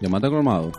Llamate colmado.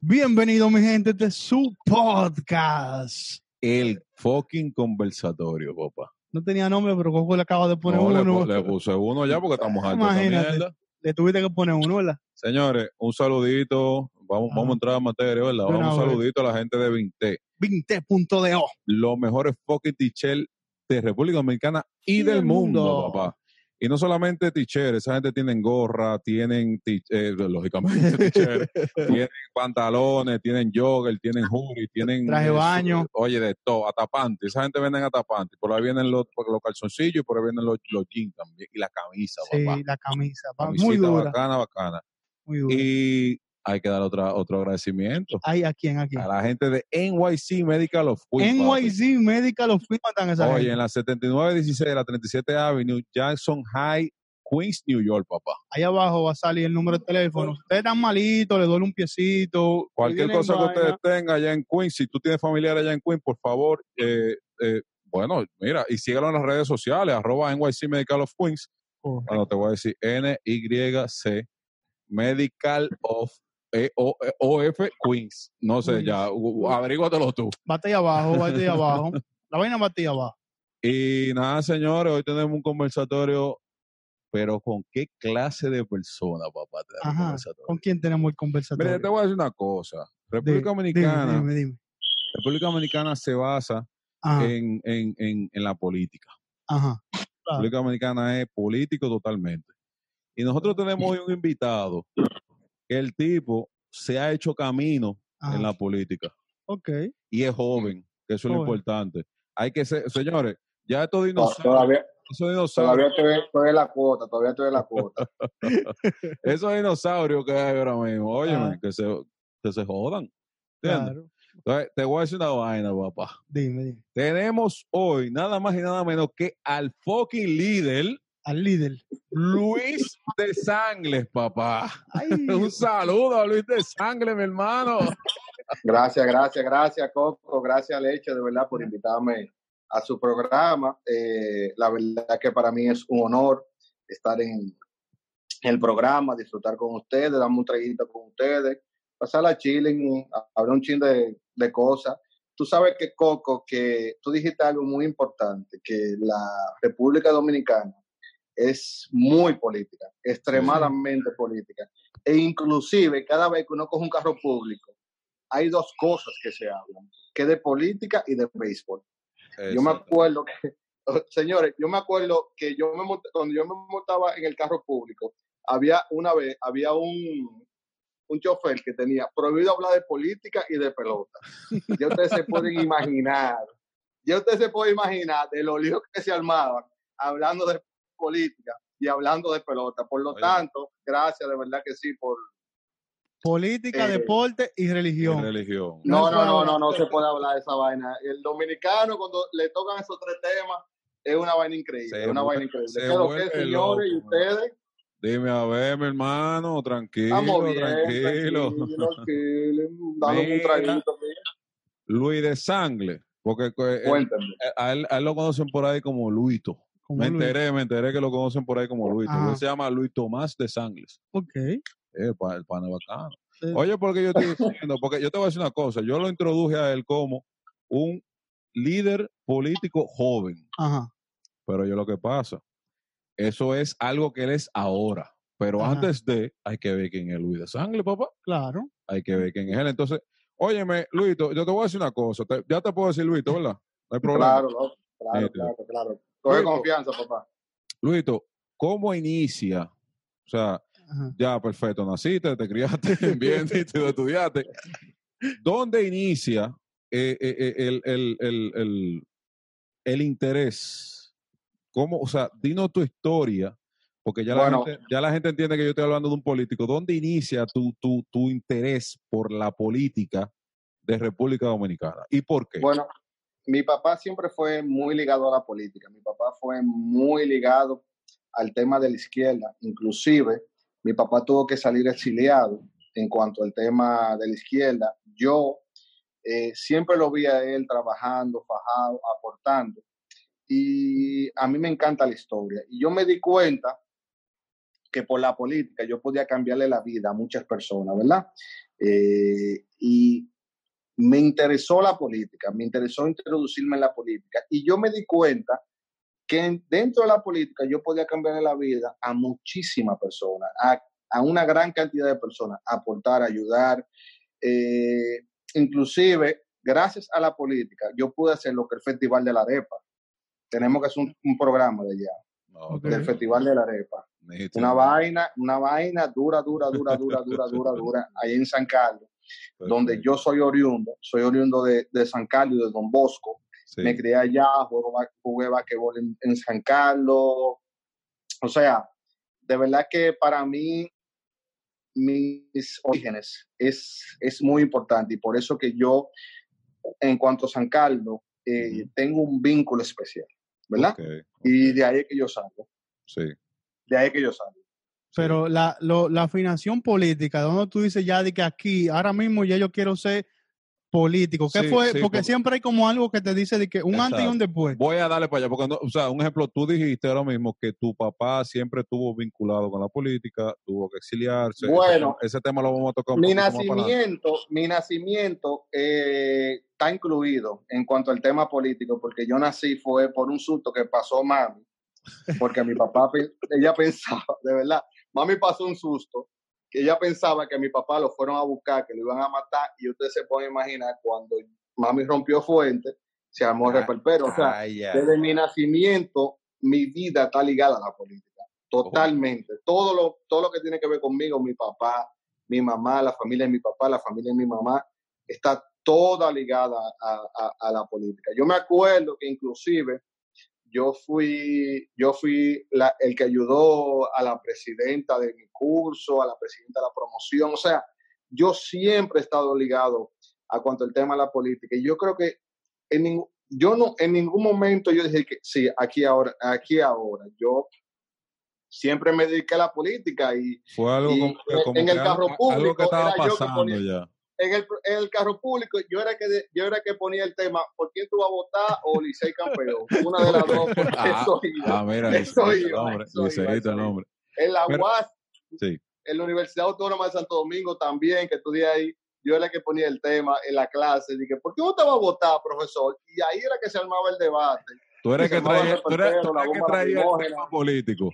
Bienvenido, mi gente, este es su podcast. El fucking conversatorio, papá. No tenía nombre, pero Coco le acaba de poner No, uno. le puse uno ya porque estamos de esta Imagínate. Le tuviste que poner uno, ¿verdad? Señores, un saludito. Vamos, vamos a entrar a materia, ¿verdad? Vamos un saludito a la gente de Vinte. 20.do. Los mejores fucking teacher de República Dominicana y, Y del mundo, mundo. papá. Y no solamente teacher, esa gente tienen gorra, tienen, ti- eh, lógicamente, teacher, tienen pantalones, tienen jogger, tienen hoodie, tienen... Traje eh, baño. Oye, de todo, atapantes. Esa gente venden atapantes. Por ahí vienen los, los calzoncillos y por ahí vienen los, los jeans también. Y la camisa, Sí, papá. la camisa. Muy dura. bacana, bacana. Muy dura. Y hay que dar otra, otro agradecimiento Ay, ¿a quién? ¿A quién? a la gente de NYC Medical of Queens. NYC Medical of Queens a esa Oye, gente. en la 7916 de la 37 Avenue, Jackson High, Queens, New York, papá. Ahí abajo va a salir el número de teléfono. Ustedes están malitos, le duele un piecito. Cualquier cosa que ustedes tengan allá en Queens, si tú tienes familiares allá en Queens, por favor, eh, eh, bueno, mira, y síguelo en las redes sociales, arroba NYC Medical of Queens. Correcto. Bueno, te voy a decir N-Y-C Medical of E O- E- OF Queens. No sé, ya, averíguatelo tú. Bate ahí abajo, bate ahí abajo. La vaina bate ahí abajo. Y nada, señores, hoy tenemos un conversatorio, pero ¿con qué clase de persona, papá? Un Ajá. conversatorio? ¿Con quién tenemos el conversatorio? Mira, te voy a decir una cosa. República Dominicana, Dime, dime, dime. República Dominicana se basa en, en, en, en la política. ajá. Claro. República Dominicana es político totalmente. Y nosotros tenemos hoy un invitado que el tipo se ha hecho camino ajá. en la política Ok. y es joven, que eso es lo importante. Hay que ser, señores, ya estos To- dinosaurios, Todavía, esos dinosaurios, todavía estoy, estoy en la cuota, todavía estoy en la cuota. esos dinosaurios que hay ahora mismo, oye, Ah. que se, que se jodan. ¿entiendes? Claro. Entonces, te voy a decir una vaina, papá. Dime, dime. Tenemos hoy nada más y nada menos que al fucking líder, Al líder. Luis de Sangles, papá. Ay, Un saludo a Luis de Sangles, mi hermano. Gracias, gracias, gracias, Coco. Gracias, Leche, de verdad, por invitarme a su programa. Eh, la verdad que para mí es un honor estar en el programa, disfrutar con ustedes, darme un traguito con ustedes, pasar la chilling, hablar un chin de, de cosas. Tú sabes que, Coco, que tú dijiste algo muy importante, que la República Dominicana es muy política, extremadamente política. E inclusive, cada vez que uno coge un carro público, hay dos cosas que se hablan, que de política y de béisbol. Yo me acuerdo que, señores, yo me acuerdo que yo me cuando yo me montaba en el carro público, había una vez, había un, un chofer que tenía prohibido hablar de política y de pelota. Ya ustedes se pueden imaginar, ya ustedes se pueden imaginar de los líos que se armaban hablando de política y hablando de pelota. Por lo Oye. tanto, gracias de verdad que sí por, política, Eh, deporte y Y religión. No No, no, no, no, no se puede hablar de esa vaina. El dominicano, cuando le tocan esos tres temas, es una vaina increíble. Se es una vaina increíble. se ¿Qué es lo que, señores? y loco, ustedes, Dime a ver, mi hermano, tranquilo, bien, tranquilo. tranquilo, tranquilo, dando un Mira. traguito. mira. Luis de Sangles, porque eh, Cuéntame. a, él, a él lo conocen por ahí como Luito. Como Me Luis. enteré, me enteré que lo conocen por ahí como. Ajá. Él se llama Luis Tomás de Sangles. Ok. Eh, el pa- el pana es bacano. Sí. Oye, porque yo estoy diciendo, porque yo te voy a decir una cosa, yo lo introduje a él como un líder político joven, Ajá. pero yo lo que pasa, eso es algo que él es ahora, pero Ajá. antes de, hay que ver quién es Luis de Sangre, papá, Claro. hay que ver quién es él. Entonces, óyeme, Luito, yo te voy a decir una cosa, te- ya te puedo decir Luito, ¿verdad? No hay problema. Claro, no, claro, Nítido. claro, claro. Coge Luito. confianza, papá. Luito, ¿cómo inicia? O sea, Ajá. ya, perfecto, naciste, te criaste bien, estudiaste. ¿Dónde inicia eh, eh, eh, el, el, el, el, el interés? ¿Cómo, o sea, dinos tu historia, porque ya, Bueno. la gente, ya la gente entiende que yo estoy hablando de un político. ¿Dónde inicia tu, tu, tu interés por la política de República Dominicana? ¿Y por qué? Bueno, mi papá siempre fue muy ligado a la política. Mi papá fue muy ligado al tema de la izquierda. Inclusive, mi papá tuvo que salir exiliado en cuanto al tema de la izquierda. Yo eh, siempre lo vi a él trabajando, fajado, aportando. y a mí me encanta la historia. Y yo me di cuenta que por la política yo podía cambiarle la vida a muchas personas, ¿verdad? Eh, y me interesó la política, me interesó introducirme en la política. Y yo me di cuenta que dentro de la política yo podía cambiarle la vida a muchísimas personas, a, a una gran cantidad de personas, aportar, ayudar. Eh, inclusive, gracias a la política, yo pude hacer lo que el Festival de la Arepa. Tenemos que hacer un, un programa de allá, del Festival de la Arepa. Una vaina, una vaina dura, dura, dura, dura, dura, dura, dura, ahí en San Carlos, donde yo soy oriundo, soy oriundo de, de San Carlos, de Don Bosco. Me crié allá, jugué, jugué basquetbol en, en San Carlos. O sea, de verdad que para mí mis orígenes es, es muy importante y por eso que yo, en cuanto a San Carlos, eh, tengo un vínculo especial, ¿verdad? Y de ahí es que yo salgo, Sí. de ahí es que yo salgo. Pero la, lo- la afinación política, donde tú dices ya de que aquí, ahora mismo ya yo quiero ser político. ¿Qué Sí, fue? sí, porque porque- siempre hay como algo que te dice de que un antes y un después. Voy a darle para allá, porque, no- o sea, un ejemplo, tú dijiste ahora mismo que tu papá siempre estuvo vinculado con la política, tuvo que exiliarse. Ese Bueno, tema- ese, tema lo vamos a tocar un Mi nacimiento, mi nacimiento eh, está incluido en cuanto al tema político, porque yo nací fue por un susto que pasó mami, porque mi papá, ella pensaba, de verdad, mami pasó un susto, que ella pensaba que a mi papá lo fueron a buscar, que lo iban a matar, y ustedes se pueden imaginar cuando mami rompió fuente, se armó el Ah, reperpero. O sea, desde mi nacimiento, mi vida está ligada a la política, totalmente. Todo lo, todo lo que tiene que ver conmigo, mi papá, mi mamá, la familia de mi papá, la familia de mi mamá, está toda ligada a, a- a la política. Yo me acuerdo que inclusive yo fui, yo fui la- el que ayudó a la presidenta de mi curso, a la presidenta de la promoción, o sea, yo siempre he estado ligado a cuanto al tema de la política. Y yo creo que en ningún, yo no, en ningún momento yo dije que sí, aquí ahora, aquí ahora. Yo siempre me dediqué a la política y Fue algo y como, en- como en que el carro algo, algo público que estaba era yo que pasando ponía- ya. En el, en el carro público yo era que de- yo era que ponía el tema ¿por quién tú vas a votar o Licey campeón? Una de las dos porque Ah, eso iba. Ah, mira, Liceíta, nombre. En la Pero- UAS, Sí. en la Universidad Autónoma de Santo Domingo también, que estudié ahí, yo era que ponía el tema en la clase. Dije, ¿por qué usted va a votar, profesor? Y ahí era que se armaba el debate. Tú eres que traía, tú eres, tú que traía el tema político.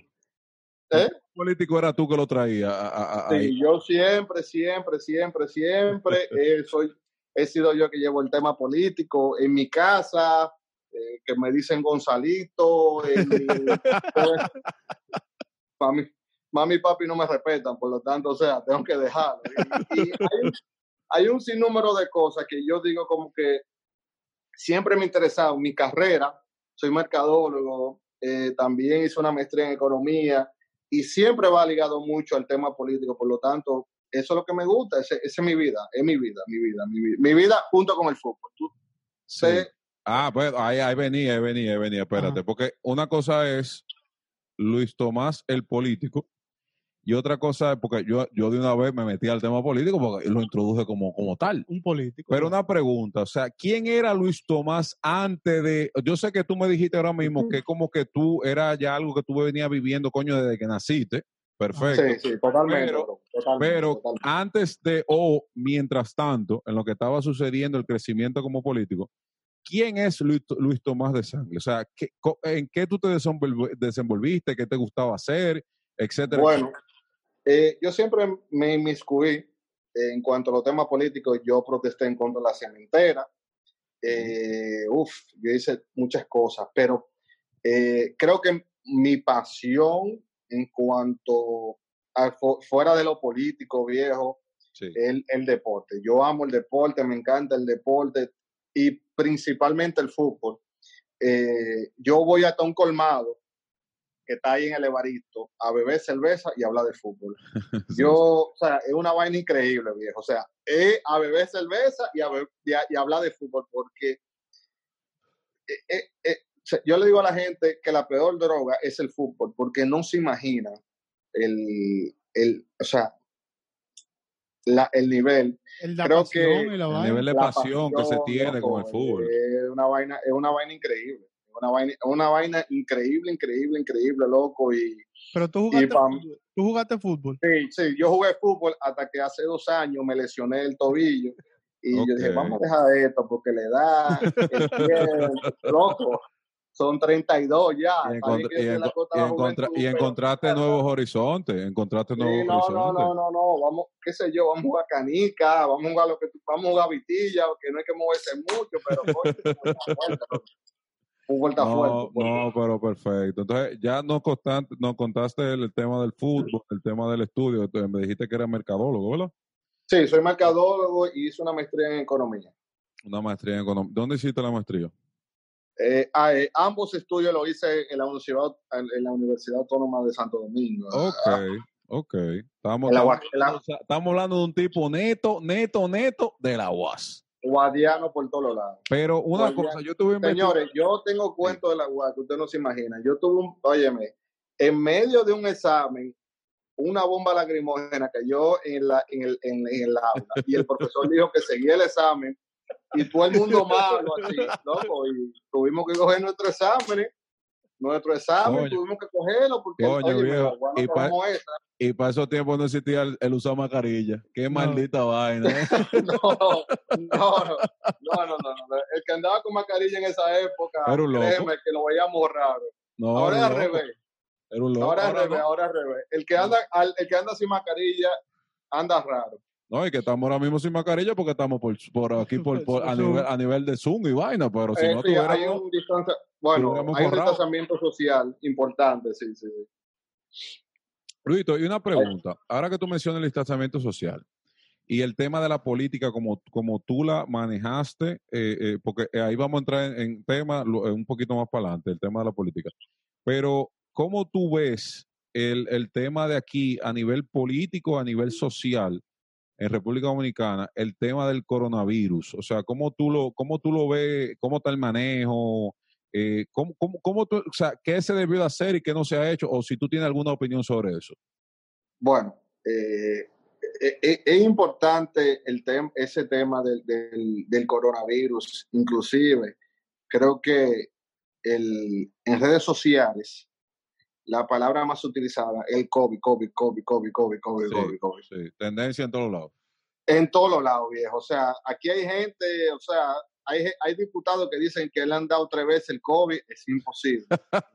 ¿Eh? Político era tú que lo traía. a- a- a- ahí. Sí, yo siempre, siempre, siempre, siempre eh, soy, he sido yo que llevo el tema político en mi casa, eh, que me dicen Gonzalito, en mi- mami, mami y papi no me respetan, por lo tanto, o sea, tengo que dejarlo. Y, y hay, un, hay un sinnúmero de cosas que yo digo como que siempre me ha interesado. Mi carrera, soy mercadólogo, eh, también hice una maestría en economía y siempre va ligado mucho al tema político, por lo tanto, eso es lo que me gusta, esa es mi vida, es mi vida, mi vida, mi vida, mi vida junto con el fútbol. Tú- Sí. sé- Ah, pues ahí, ahí venía, ahí venía, ahí venía, espérate, Ajá. porque una cosa es Luis Tomás, el político, y otra cosa es porque yo, yo de una vez me metí al tema político porque lo introduje como, como tal. Un político. Pero una pregunta, o sea, ¿quién era Luis Tomás antes de, yo sé que tú me dijiste ahora mismo que como que tú era ya algo que tú venías viviendo, coño, desde que naciste, perfecto. Sí, sí, totalmente. Pero- totalmente, Pero totalmente. antes de o mientras tanto, en lo que estaba sucediendo el crecimiento como político, ¿quién es Luis, Luis Tomás de Sangre? O sea, ¿qué- co- ¿en qué tú te desenvolv- desenvolviste? ¿Qué te gustaba hacer? Etcétera. Bueno, eh, yo siempre me inmiscuí en cuanto a los temas políticos. Yo protesté en contra de la cementera. Eh, uf, yo hice muchas cosas, pero eh, creo que mi pasión en cuanto a fu- fuera de lo político viejo, Sí. el, el deporte. Yo amo el deporte, me encanta el deporte y principalmente el fútbol. Eh, yo voy hasta un colmado que está ahí en el Evaristo a beber cerveza y hablar de fútbol. Yo, o sea, es una vaina increíble, viejo. O sea, es a beber cerveza y, a be- y, a- y hablar de fútbol porque eh, eh, eh, o sea, yo le digo a la gente que la peor droga es el fútbol porque no se imagina el, el o sea, la, el nivel el la creo pasión que y la El nivel de la pasión que se pasión, tiene con el fútbol. Es una vaina, es una vaina increíble. Una vaina, una vaina increíble, increíble, increíble, loco. Y, Pero tú jugaste, pam- fútbol. tú jugaste fútbol. sí, sí, yo jugué fútbol hasta que hace dos años me lesioné el tobillo. Y yo dije, vamos a dejar esto porque le da, el tiempo, loco. Son 32 ya. Y, Está bien encont- que y en la y de la encontra- juventud, y pero- encontraste nuevos horizontes, encontraste Sí, nuevos no, no, horizontes. no, no, no, vamos, qué sé yo, vamos a jugar canica, vamos a jugar lo que tú- vamos a jugar vitilla, que no hay que moverse mucho, pero coño, fútbol está No, fuerte. no, pero perfecto. Entonces, ya nos, contaste, nos contaste el, el tema del fútbol, el tema del estudio. Entonces, me dijiste que era mercadólogo, ¿verdad? Sí, soy mercadólogo y hice una maestría en economía. Una maestría en economía. ¿Dónde hiciste la maestría? Eh, ah, eh, ambos estudios los hice en la Universidad, en la Universidad Autónoma de Santo Domingo. Ok, ok. Estamos, estamos, estamos hablando de un tipo neto, neto, neto de la UAS. Guadiano por todos lados. Pero una cosa, yo tuve Señores, yo tengo cuento de la UAS que usted no se imagina. Yo tuve un, óyeme, en medio de un examen, una bomba lacrimógena cayó en, la, en, el, en, en el aula y el profesor dijo que seguía el examen y todo el mundo malo así, loco, y tuvimos que coger nuestro examen, nuestro examen, Coño. tuvimos que cogerlo porque, Coño, óyeme, viejo, y pa- tomamos esa. Y para esos tiempos no existía el, el usar mascarilla. Qué maldita vaina. ¿eh? No, no, no, no, no, no, no. El que andaba con mascarilla en esa época, loco. créeme que lo veíamos raro. No, ahora es al revés. Era un loco. Ahora es al Ahora revés, ahora al revés. El que anda, al- el que anda sin mascarilla anda raro. No, y que estamos ahora mismo sin mascarilla porque estamos por, por aquí por, por- a, nivel, a nivel de Zoom y vaina, pero si Eh, no sí, hay tuviéramos... un distancia, bueno, tuviéramos hay un distanciamiento social importante, sí, sí. Luito, y una pregunta. Ahora que tú mencionas el distanciamiento social y el tema de la política como, como tú la manejaste, eh, eh, porque ahí vamos a entrar en, en tema eh, un poquito más para adelante, el tema de la política. Pero, ¿cómo tú ves el, el tema de aquí a nivel político, a nivel social en República Dominicana, el tema del coronavirus? O sea, ¿cómo tú lo, cómo tú lo ves? ¿Cómo está el manejo? Eh, ¿cómo, cómo, cómo o sea, ¿Qué se debió de hacer y qué no se ha hecho? O si tú tienes alguna opinión sobre eso. Bueno, eh, eh, eh, es importante el tem- ese tema del, del, del coronavirus. Inclusive, creo que el, en redes sociales, la palabra más utilizada es el COVID, COVID, COVID, COVID, COVID, COVID, Sí. COVID, COVID. Sí, tendencia en todos lados. En todos los lados, viejo. O sea, aquí hay gente, o sea, hay, hay diputados que dicen que le han dado tres veces el COVID. Es imposible.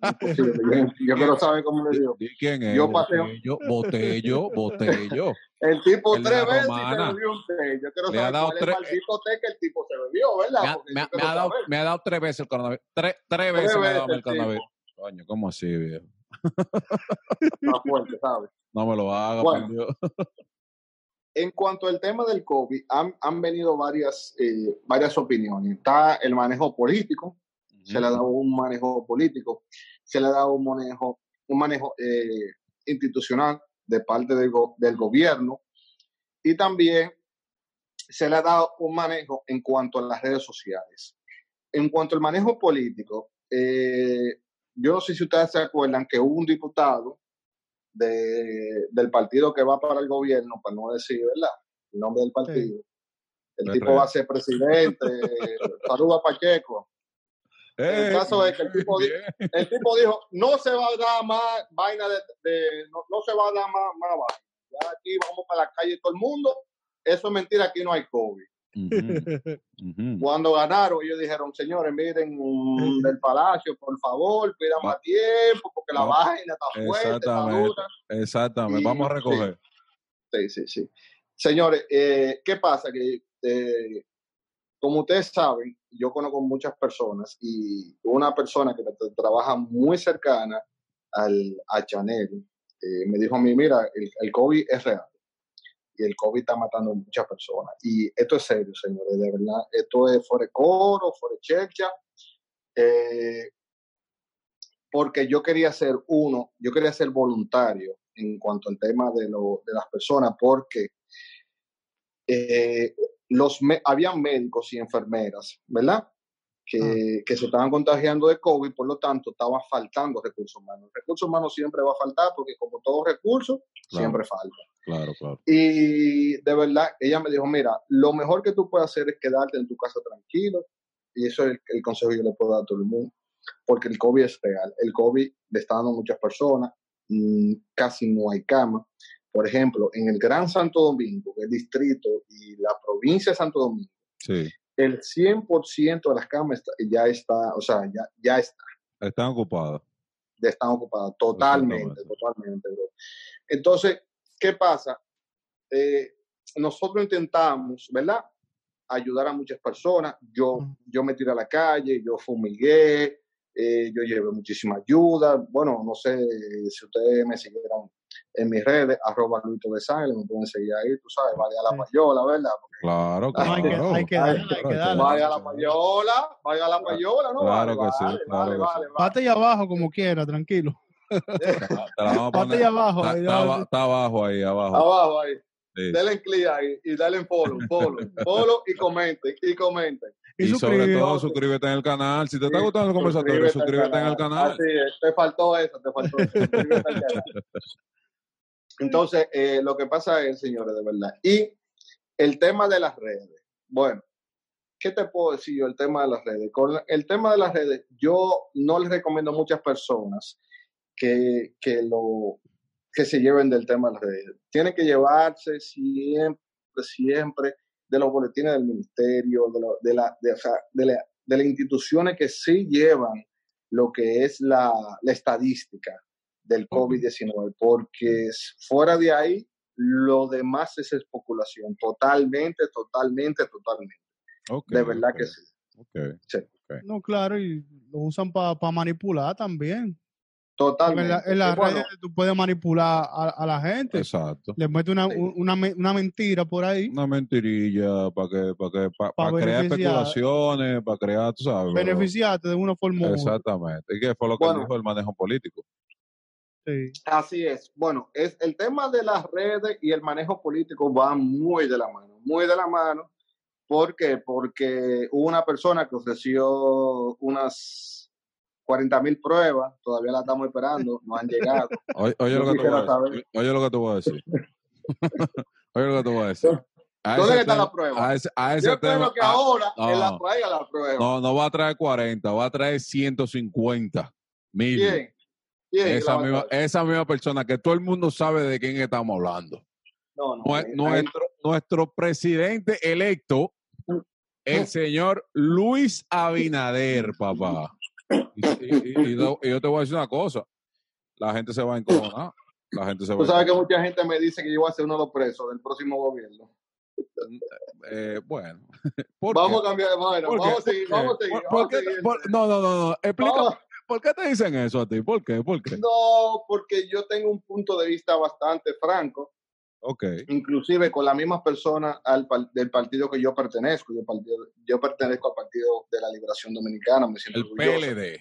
imposible. Yo, quiero saber cómo le digo. ¿Y quién es? Yo Botello, Botello, Botello. El tipo El tres veces romana. se bebió un té. Yo quiero Le ha saber dado cuál es tres- el maldito té que el tipo se bebió, ¿verdad? Me ha, me ha- me ha dado, me ha dado tres veces el coronavirus. Tres, tres veces me ha dado el el coronavirus. Coño, ¿cómo así, viejo? Está fuerte, ¿sabes? No me lo haga, Bueno. En cuanto al tema del COVID, han, han venido varias, eh, varias opiniones. Está el manejo político, se le ha dado un manejo político, se le ha dado un manejo, un manejo eh, institucional de parte del, go- del gobierno y también se le ha dado un manejo en cuanto a las redes sociales. En cuanto al manejo político, eh, yo no sé si ustedes se acuerdan que hubo un diputado de- del partido que va para el gobierno, para no decir, ¿verdad? El nombre del partido. El tipo va a ser presidente. Saluda a Pacheco. El ¡Ey! caso es que el tipo, di- Bien. el tipo dijo, no se va a dar más vaina de, de- no, no se va a dar más, más vaina. Ya aquí vamos para la calle todo el mundo. Eso es mentira, aquí no hay COVID. Cuando ganaron, ellos dijeron, señores, miren mm, del palacio, por favor, pidan más tiempo, porque la Va- vaina está fuerte, está Exactamente. dura. Exactamente. Y- Vamos a recoger. Sí, sí, sí. Señores, eh, ¿qué pasa? Que eh, como ustedes saben, yo conozco muchas personas y una persona que tra- trabaja muy cercana al, a Chanel eh, me dijo a mí, mira, el, el COVID es real y el COVID está matando a muchas personas. Y esto es serio, señores, de verdad. Esto es fuera de coro, fuera de checha. Eh, porque yo quería ser uno, yo quería ser voluntario en cuanto al tema de, lo, de las personas, porque eh, los me- habían médicos y enfermeras, ¿verdad? Que, que se estaban contagiando de COVID, por lo tanto, estaba faltando recursos humanos. Recursos humanos siempre va a faltar porque como todo recurso, Claro. siempre falta. Claro, claro. Y de verdad, ella me dijo, mira, lo mejor que tú puedes hacer es quedarte en tu casa tranquilo. Y eso es el, el consejo que yo le puedo dar a todo el mundo. porque el COVID es real. El COVID le está dando a muchas personas, mm, casi no hay cama. Por ejemplo, en el Gran Santo Domingo, el distrito y la provincia de Santo Domingo, Sí. el 100% de las camas está- ya está, o sea, ya, ya está, Están ocupadas. ya están ocupadas totalmente, totalmente. bro. Entonces, ¿qué pasa? Eh, nosotros intentamos, ¿verdad? Ayudar a muchas personas. Yo, yo me tiré a la calle, yo fumigué, eh, yo llevé muchísima ayuda. Bueno, no sé si ustedes me siguieron en mis redes, arroba Luito de Sangre, me pueden seguir ahí, tú sabes, vale a la Sí. payola, ¿verdad? Claro, No, hay que, claro. hay que darle, hay que Claro, darle. Vaya a la payola, vaya a la payola, ¿no? Claro vale, que sí, vale, claro vale, que vale, vale. Pate ahí abajo como quiera, tranquilo. Te la vamos a Pate poner- ahí abajo. Está, abajo ahí, abajo. Abajo ahí. Sí. Denle en clic ahí y dale en follow, follow, follow y comenten, y comenten. Y Y sobre todo, suscríbete en el canal. Si te está gustando el conversatorio, suscríbete en el canal. Así es, te faltó eso, te faltó eso. suscríbete al canal. Entonces, eh, lo que pasa es, señores, de verdad. Y el tema de las redes. Bueno, ¿qué te puedo decir yo? El tema de las redes. Con el tema de las redes, yo no les recomiendo a muchas personas que, que, lo, que se lleven del tema de las redes. Tienen que llevarse siempre, siempre de los boletines del ministerio, de, lo- de, la, de, o sea, de, la- de las instituciones que sí llevan lo que es la, la estadística del COVID-19, porque fuera de ahí, lo demás es especulación, totalmente, totalmente, totalmente. De verdad que sí. No, claro, y lo usan para manipular también. Porque Totalmente. en, la- en las bueno, redes tú puedes manipular a, a la gente. Exacto. Le metes una, Sí. una, una mentira por ahí, Una mentirilla para que, para que, para, Pa' crear especulaciones, para crear, tú sabes. beneficiarte de una forma u otra. Exactamente. ¿Y qué fue lo que Bueno. dijo el manejo político? Sí. Así es. Bueno, es el tema de las redes y el manejo político va muy de la mano, muy de la mano. ¿Por qué? Porque hubo una persona que ofreció unas 40 mil pruebas, todavía la estamos esperando, no han llegado. Oye, lo que te voy a decir. Oye lo que te voy a decir. oye lo que te voy a decir. A ¿Dónde está tema- la prueba? A ese, a ese Yo tema. espero que a- ahora no. él la traiga la prueba. no, no va a traer 40, va a traer 150 mil. ¿Quién? ¿Quién Esa misma, esa misma persona que todo el mundo sabe de quién estamos hablando. No, no. Nuestro, nuestro presidente electo, el señor Luis Abinader, papá. Y, y- y- y no- y yo te voy a decir una cosa, la gente se va a encojonar. La gente se va Tú a sabes que mucha gente me dice que yo voy a ser uno de los presos del próximo gobierno. Eh, bueno. ¿Por Vamos qué? a cambiar de manera. Vamos a seguir, vamos a seguir. ¿Por- vamos por qué a te- seguir. por- no, no, no, no. Vamos- ¿por qué te dicen eso a ti? ¿Por qué? ¿Por qué? No, porque yo tengo un punto de vista bastante franco, Ok. inclusive con las mismas personas del partido que yo pertenezco. Yo, partido- yo pertenezco al Partido de la Liberación Dominicana, me siento El orgulloso. PLD.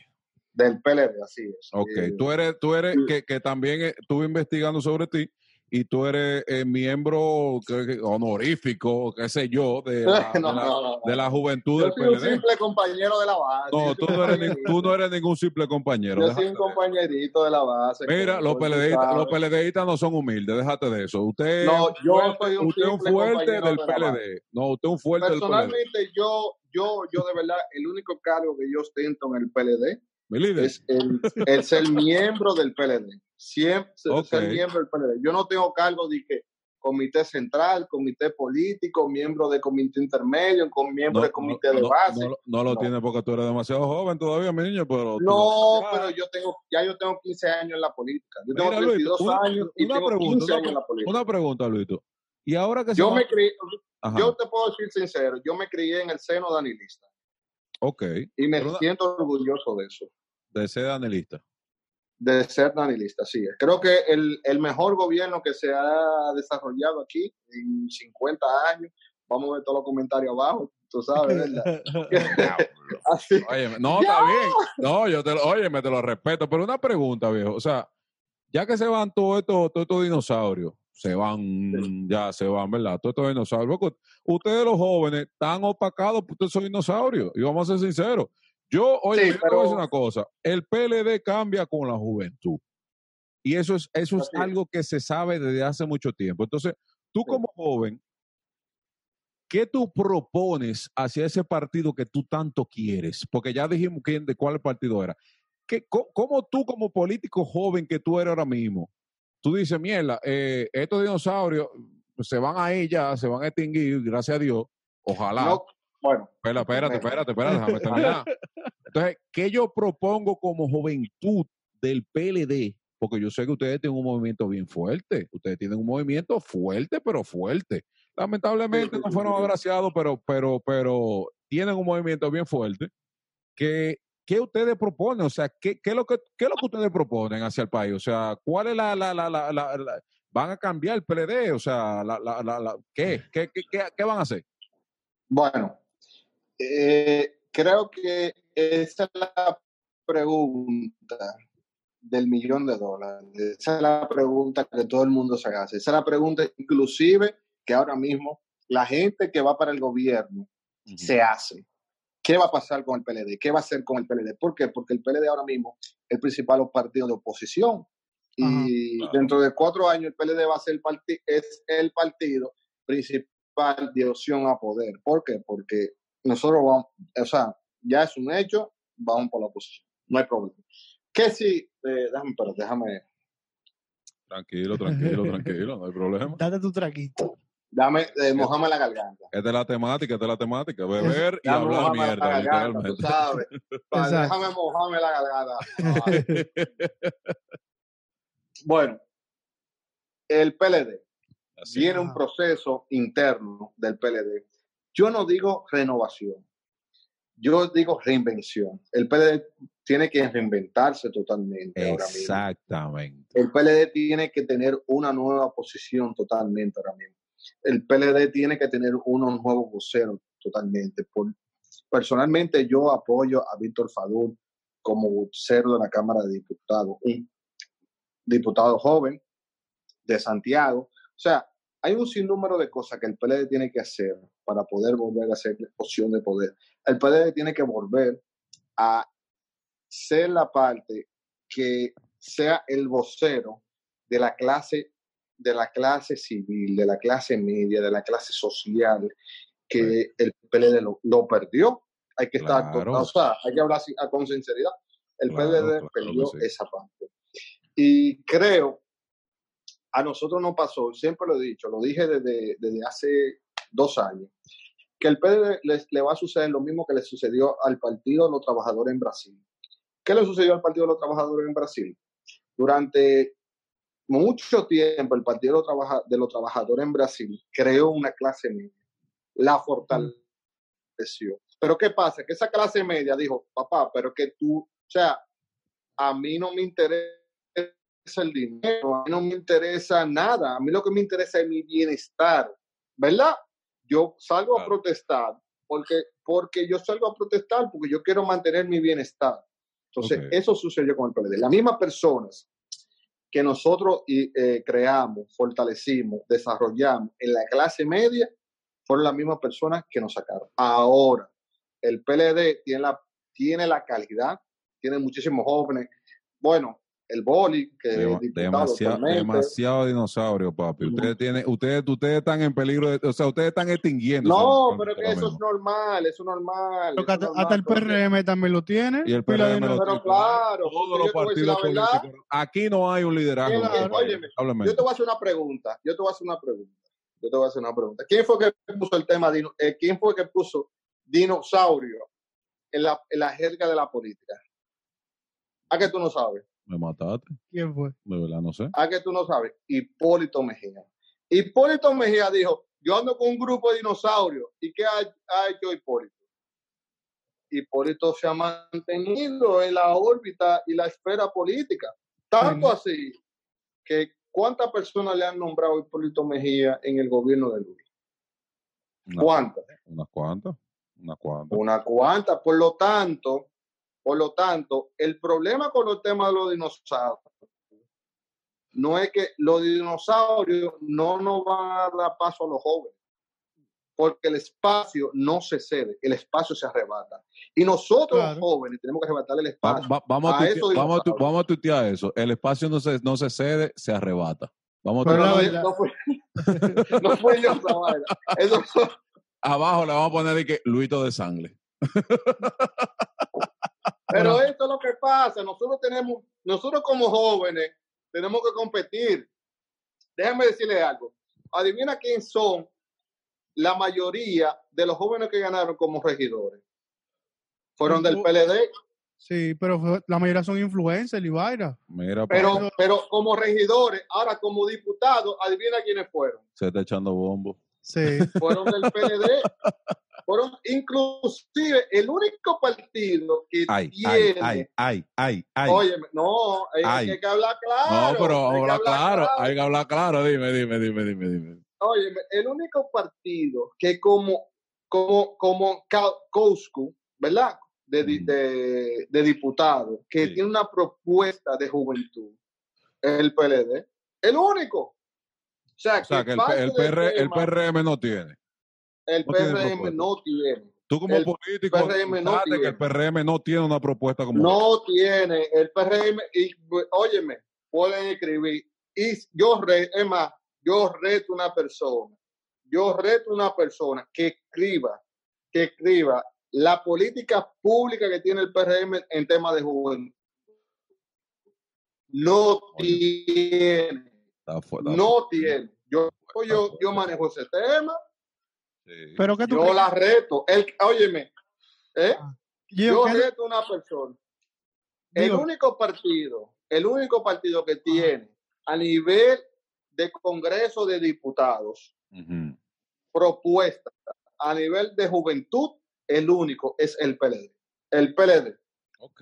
Del PLD, así es. Ok. Eh, Tú eres, tú eres, que, que también eh, estuve investigando sobre ti y tú eres eh, miembro que honorífico, qué sé yo, de la, no, de la- no, no, de la juventud Yo del soy un simple compañero de la base. No, tú no, eres, ni- compañerito. tú no eres ningún simple compañero. Yo soy un compañerito de la base. Mira, los PLDistas, los PLDistas no son humildes, déjate de eso. Usted, No, yo fuerte- soy un usted fuerte del de. PLD. No, usted es un fuerte del PLD. Personalmente, yo, yo, yo de verdad, el único cargo que yo ostento en el PLD Mi líder. es el, el ser miembro del PLD. Siempre ser- Ok. ser miembro del PLD. Yo no tengo cargo de que comité central, comité político, miembro de comité intermedio, con miembro No, de comité no, de base. no, lo- no lo No. tienes porque tú eres demasiado joven todavía, mi niño, pero... No, pero yo tengo, ya yo tengo 15 años en la política. Yo tengo Mira, Luis, 32 una- años y una tengo pregunta, 15 una años en la política. Una pregunta, Luito. Y ahora que Yo va- me crié, Ajá, yo te puedo decir sincero, yo me crié en el seno danilista ok, y me Pero siento orgulloso de eso. De ser analista. de ser danilista, sí. Creo que el, el mejor gobierno que se ha desarrollado aquí en 50 años, vamos a ver todos los comentarios abajo, tú sabes, ¿verdad? Así, Oye, no, está bien. No, yo te lo, oye, me te lo respeto, pero una pregunta, viejo. O sea, ya que se van todos estos, todos estos dinosaurios, se van, ya se van, ¿verdad? Todos estos dinosaurios. Porque ustedes los jóvenes están opacados por esos dinosaurios. Y vamos a ser sinceros. Yo, oye, Sí, yo pero- una cosa. El PLD cambia con la juventud. Y eso es, eso es algo que se sabe desde hace mucho tiempo. Entonces, tú Sí. como joven, ¿qué tú propones hacia ese partido que tú tanto quieres? Porque ya dijimos quién, de cuál partido era. ¿Qué, co- ¿Cómo tú como político joven que tú eres ahora mismo, tú dices, mierda, eh, estos dinosaurios se van a ir ya, se van a extinguir, gracias a Dios, ojalá. No, bueno, Espera, espérate, espérate, espérate, déjame terminar. Entonces, ¿qué yo propongo como juventud del PLD? Porque yo sé que ustedes tienen un movimiento bien fuerte. Ustedes tienen un movimiento fuerte, pero fuerte. Lamentablemente no fueron agraciados, pero, pero, pero tienen un movimiento bien fuerte. Que, ¿Qué ustedes proponen? O sea, ¿qué, qué es lo que, ¿qué lo que ustedes proponen hacia el país? O sea, ¿cuál es la, la, la, la, la- la- van a cambiar el PLD? O sea, la, la, la, la- ¿qué? ¿Qué, qué, qué, qué van a hacer? bueno. Eh, creo que esa es la pregunta del millón de dólares. Esa es la pregunta que todo el mundo se hace. Esa es la pregunta inclusive que ahora mismo la gente que va para el gobierno se hace. ¿Qué va a pasar con el PLD? ¿Qué va a hacer con el PLD? ¿Por qué? Porque el PLD ahora mismo es el principal partido de oposición. Y Claro. dentro de cuatro años el PLD va a ser el parti- es el partido principal de opción a poder. ¿Por qué? Porque nosotros vamos, o sea, ya es un hecho, vamos por la oposición. No hay problema. ¿Qué si, eh, déjame, pero déjame, Tranquilo, tranquilo, tranquilo, no hay problema. Date tu traguito. dame, eh, mojame la garganta. Esta es la temática, esta es la temática. Beber y Dame hablar mojame la mierda, garganta, tú literalmente. sabes. Pa- Exacto. déjame mojarme la garganta. Bueno, el PLD. Así. viene un proceso interno del PLD. Yo no digo renovación, yo digo reinvención. El PLD tiene que reinventarse totalmente ahora mismo. Exactamente. El PLD tiene que tener una nueva posición totalmente ahora mismo. El PLD tiene que tener unos nuevos voceros totalmente. Por- personalmente yo apoyo a Víctor Fadul como vocero de la Cámara de Diputados, un diputado joven de Santiago. O sea, hay un sinnúmero de cosas que el PLD tiene que hacer para poder volver a ser opción de poder. El PLD tiene que volver a ser la parte que sea el vocero de la clase de la clase civil, de la clase media, de la clase social, que el PLD lo, lo perdió. Hay que estar, Claro. o sea, hay que hablar sin- con sinceridad. El Claro, PLD claro perdió sí. esa parte. Y creo, a nosotros nos pasó, siempre lo he dicho, lo dije desde, desde hace dos años, que el PLD le va a suceder lo mismo que le sucedió al Partido de los Trabajadores en Brasil. ¿Qué le sucedió al Partido de los Trabajadores en Brasil? Durante mucho tiempo el Partido de los Trabajadores en Brasil creó una clase media, la fortaleció. Pero ¿qué pasa? Que esa clase media dijo, papá, pero que tú, o sea, a mí no me interesa el dinero, a mí no me interesa nada, a mí lo que me interesa es mi bienestar, ¿verdad? Yo salgo a protestar porque, porque yo salgo a protestar porque yo quiero mantener mi bienestar. Entonces, eso sucedió con el PLD. Las mismas personas que nosotros eh, creamos, fortalecimos, desarrollamos en la clase media, fueron las mismas personas que nos sacaron. Ahora, el PLD tiene la, tiene la calidad, tiene muchísimos jóvenes. Bueno, el Boli, que Dema- demasiado, dinosaurio, papi. Ustedes tienen, ustedes, ustedes están en peligro, de- o sea, ustedes están extinguiendo. No, pero que eso es normal, eso es normal. Eso hasta, el PRM también lo tiene. Y el PRM lo tiene. claro, Todos los partidos políticos. Aquí no hay un liderazgo. Claro, este óyeme. Yo te voy a hacer una pregunta. Yo te voy a hacer una pregunta. Yo te voy a hacer una pregunta. ¿Quién fue que puso el tema dino, eh, quién fue que puso dinosaurio en la, en la jerga de la política? ¿A que tú no sabes? Me mataste, ¿Quién fue? de verdad, no sé. ¿A que tú no sabes? Hipólito Mejía. Hipólito Mejía dijo, yo ando con un grupo de dinosaurios. ¿Y qué ha, ha hecho Hipólito? Hipólito se ha mantenido en la órbita y la esfera política. Tanto Sí. así que ¿cuántas personas le han nombrado a Hipólito Mejía en el gobierno de Luis? ¿Cuántas? unas cuantas, unas cuantas. Una cuanta. Por lo tanto, por lo tanto, el problema con el tema de los dinosaurios no es que los dinosaurios no nos van a dar paso a los jóvenes, porque el espacio no se cede, el espacio se arrebata. Y nosotros Claro. los jóvenes tenemos que arrebatar el espacio. va- vamos, a a esos vamos, a tu- vamos a eso. El espacio no se, no se cede, se arrebata. Vamos Pero no, no fue, no fue yo esa vaina. Eso, abajo le vamos a poner de que Luito de Sangre. Pero esto es lo que pasa. Nosotros tenemos, nosotros como jóvenes, tenemos que competir. Déjame decirle algo. Adivina quién son la mayoría de los jóvenes que ganaron como regidores. Fueron del PLD. Sí, pero fue- la mayoría son influencers, Livaira. Mira, Pero, pero como regidores, ahora como diputados, adivina quiénes fueron. se está echando bombo. Sí. Fueron del PLD. Fueron inclusive el único partido que Ay, tiene. ay, ay, ay, ay. Óyeme, no, hay, Ay. hay que hablar claro. no, pero hay que habla hablar claro, hay que hablar claro. Dime, dime, dime, dime, dime. Óyeme, el único partido que como, como, como Coscu, ¿verdad? De, Ujú. de, de diputado, que Sí. tiene una propuesta de juventud, es el PLD. El único. O sea, O sea, que el, el, PR, el PRM no tiene. El no tiene PRM no tiene. Tú como el político, PRM no que el tiene. PRM no tiene una propuesta como No tiene el PRM. Y, óyeme, pueden escribir. Y yo, re, es más, yo reto una persona. Yo reto una persona que escriba, que escriba la política pública que tiene el PRM en tema de juventud. No Oye. tiene, Está fu- está no tiene. Yo, yo, yo manejo ese tema, Sí. Pero que tú yo crees? la reto. El, óyeme, ¿eh? Yo- yo ¿qué- reto a una persona. El Digo- único partido, el único partido que tiene a nivel de Congreso de Diputados Ujú. propuesta a nivel de juventud, el único es el PLD. El PLD. Ok,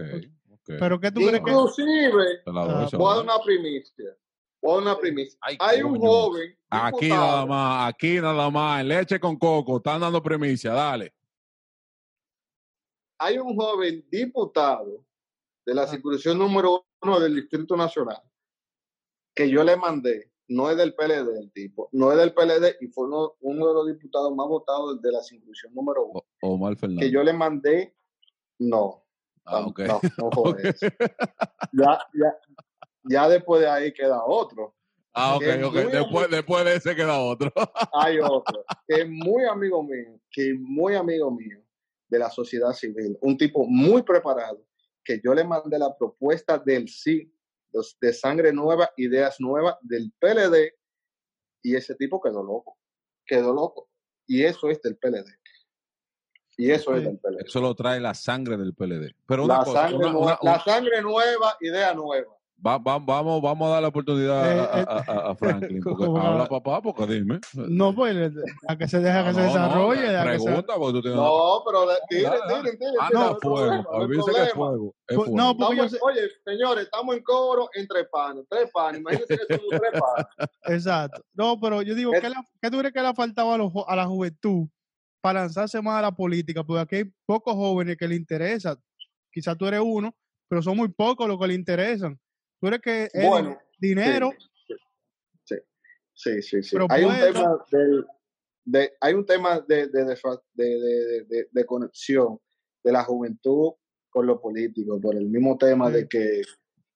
ok. pero ¿qué tú crees que Inclusive, la doy, Ah, voy a dar una primicia. Dar una primicia. Ay, Hay un joven Aquí nada más, aquí nada más, en leche con coco, están dando premicia, dale. hay un joven diputado de la Ah. circunscripción número uno del Distrito Nacional que yo le mandé, no es del PLD el tipo, no es del PLD y fue uno, uno de los diputados más votados de la circunscripción número uno, O- Omar Fernández. que yo le mandé, no, Ah, no, ok. no, no fue eso. Ya, ya, ya después de ahí queda otro, Ah, ok, ok. Después, después de ese queda otro. hay otro, que es muy amigo mío, que es muy amigo mío de la sociedad civil, un tipo muy preparado, que yo le mandé la propuesta del sí, de sangre nueva, ideas nuevas del PLD, y ese tipo quedó loco, quedó loco. Y eso es del PLD. Y eso es del PLD. Eso lo trae la sangre del PLD. Pero una La cosa, sangre, una- nueva, una- la sangre nueva, idea nueva. Va- va- vamos, vamos a dar la oportunidad Eh, a, eh, a- a- a Franklin. Porque habla la- papá, porque dime. No, pues, a que se deja que No, se desarrolle. no, se- pregunta, porque tú tienes No, pero tiren, tiren, tiren, Ah, no, fuego. Avisa que es problema. fuego. Es Pues, fuego. no, porque yo Oye, señores, estamos en coro entre panes, tres panes. Imagínense que somos tres panes. Exacto. No, pero yo digo, Es- ¿qué, le- qué tú crees que le ha faltado a, los a la juventud para lanzarse más a la política? Porque aquí hay pocos jóvenes que le interesa. Quizás tú eres uno, pero son muy pocos los que le interesan. Tú eres que es Bueno, dinero, Sí, sí, sí. sí. Hay un tema del- de, hay un tema de, de, de, de- de- de conexión de la juventud con lo político, por el mismo tema Sí. de que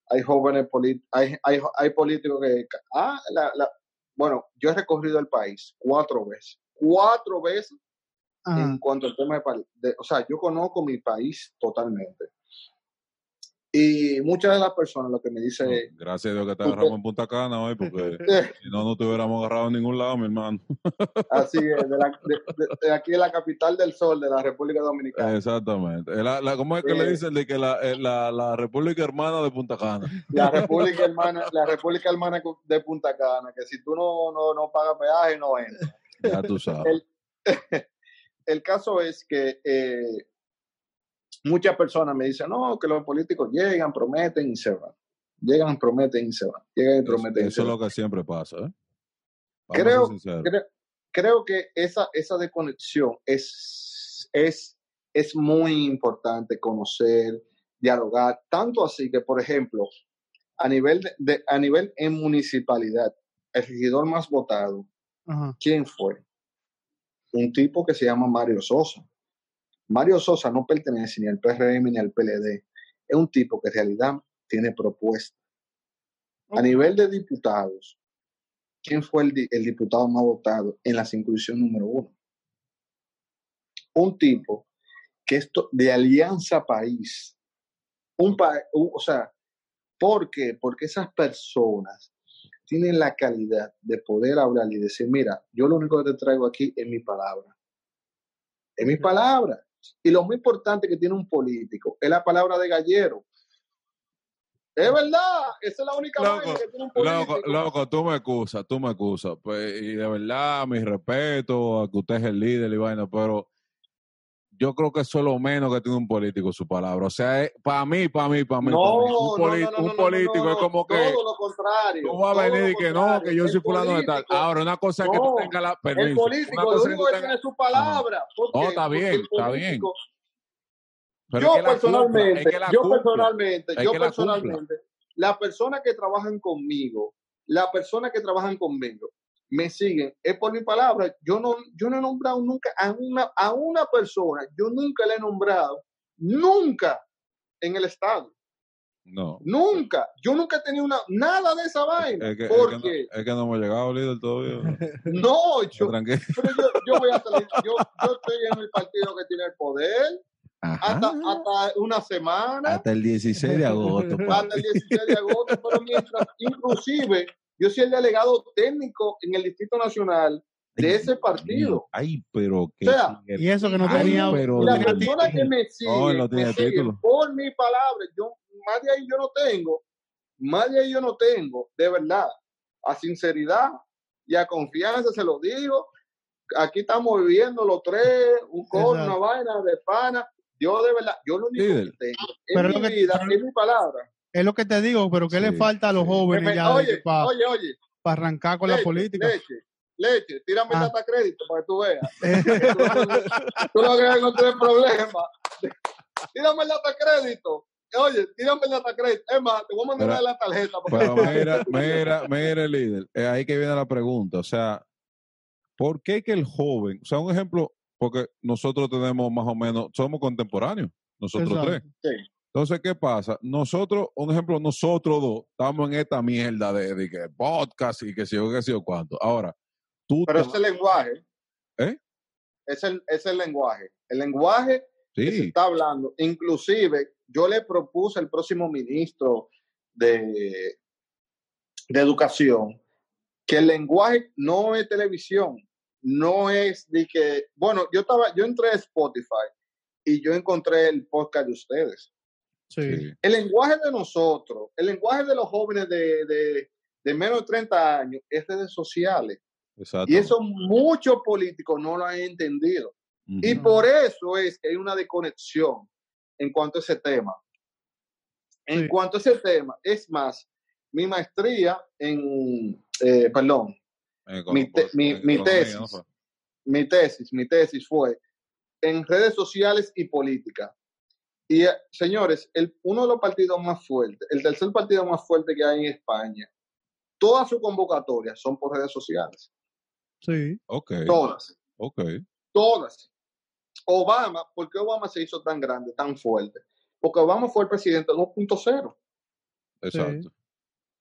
hay jóvenes políticos, hay, hay, hay políticos que, ah, la, la- bueno, yo he recorrido el país cuatro veces, cuatro veces ajá, en cuanto al tema de- o sea, yo conozco mi país totalmente. Y muchas de las personas lo que me dicen Gracias a Dios que te agarramos en Punta Cana hoy, porque si no, no te hubiéramos agarrado en ningún lado, mi hermano. así es, de, la- de- aquí de la capital del sol de la República Dominicana. Exactamente. La, la- ¿Cómo es que le dicen de que la, eh, la, la República Hermana de Punta Cana? La República Hermana, la República Hermana de Punta Cana, que si tú no, no, no pagas peaje, no entras. Ya tú sabes. El, el caso es que eh, muchas personas me dicen, no, que los políticos llegan, prometen y se van. Llegan, prometen y se van. Llegan y Eso, prometen y eso se es van. lo que siempre pasa, ¿eh? Creo- creo, creo que esa, esa desconexión es, es, es muy importante conocer, dialogar, tanto así que, por ejemplo, a nivel, de, de- a nivel en municipalidad, el regidor más votado, ajá. ¿quién fue? Un tipo que se llama Mario Sosa. Mario Sosa no pertenece ni al PRM ni al PLD. Es un tipo que en realidad tiene propuesta. A nivel de diputados, ¿quién fue el, di- el diputado más votado en la circunscripción número uno? un tipo que esto de Alianza País, un país, o sea, ¿por qué? Porque esas personas tienen la calidad de poder hablar y decir, mira, yo lo único que te traigo aquí es mi palabra. Es mi palabra. Y lo muy importante que tiene un político es la palabra de gallero. Es verdad, esa es la única Loco, que tiene un político. Loco, loco, tú me excusas, tú me excusas. Pues, y de verdad, mi respeto a que usted es el líder y vaina, pero yo creo que eso es lo menos que tiene un político su palabra. O sea, para mí, para mí, para mí, No, un, no, poli- no, no, un no, no, político es como que Todo lo contrario. tú vas a venir y que no, que yo El soy fulano de tal. Ahora, una cosa es que tú tengas la El permiso. Una político, lo único que tengas- tiene su palabra. ¿Por No, está bien, el está bien. Pero yo es que personalmente, es que la yo personalmente, Es yo que personalmente, las personas que trabajan conmigo, las personas que trabajan conmigo, me siguen, es por mi palabra. Yo no, yo no he nombrado nunca a una, a una persona, yo nunca le he nombrado, nunca en el Estado. No. Nunca. Yo nunca he tenido una, nada de esa vaina. Es que, es que porque, no, es que no hemos llegado, líder, todavía. no, yo, pero yo, yo voy a salir, yo, yo estoy en el partido que tiene el poder hasta, hasta una semana. Hasta el 16 de agosto. hasta el 16 de agosto, pero mientras, inclusive, yo soy el delegado técnico en el Distrito Nacional de ese partido. Ay, pero que. O sea, Y eso que no Ay, tenía. pero- la persona que me sigue, no me sigue por mi palabra, yo, más de ahí yo no tengo, más de ahí yo no tengo, de verdad, a sinceridad y a confianza se lo digo. Aquí estamos viviendo los tres, un coro, una vaina de pana. Yo de verdad, yo lo único Líder. que tengo Pero en lo mi que- vida pero- es mi palabra. Es lo que te digo, pero ¿qué le falta a los sí. jóvenes ya oye, para oye, oye, arrancar con la política? Leche, leche, tírame el Ah. data crédito para que tú veas. tú lo que vas a encontrar es problema. Tírame el data crédito. Oye, tírame el data crédito. Es más, te voy a mandar Pero- la tarjeta. para Pero mira, mira, mira, líder. Es ahí que viene la pregunta. O sea, ¿por qué que el joven, o sea, un ejemplo, porque nosotros tenemos más o menos, somos contemporáneos, nosotros Exacto. tres. Sí. Entonces, ¿qué pasa? Nosotros, un ejemplo, nosotros dos estamos en esta mierda de, de que podcast y que sé yo, qué sé yo cuánto. Ahora, tú Pero te- ese lenguaje. ¿Eh? Es el, es el lenguaje. El lenguaje que se está hablando. Inclusive, yo le propuse al próximo ministro de, de Educación que el lenguaje no es televisión, no es de que, bueno, yo estaba, yo entré a Spotify y yo encontré el podcast de ustedes. Sí. El lenguaje de nosotros, el lenguaje de los jóvenes de, de, de menos de 30 años es redes sociales. exacto. Y eso muchos políticos no lo han entendido. Y por eso es que hay una desconexión en cuanto a ese tema. En Sí. cuanto a ese tema, es más, mi maestría en, eh, perdón, Eh, con- mi te- tesis. mi tesis, mi tesis fue en redes sociales y política. Y eh, señores, el, uno de los partidos más fuertes, el tercer partido más fuerte que hay en España, todas sus convocatorias son por redes sociales. Sí. Ok, Todas. ok. Todas. Obama, ¿por qué Obama se hizo tan grande, tan fuerte? Porque Obama fue el presidente 2.0, Exacto.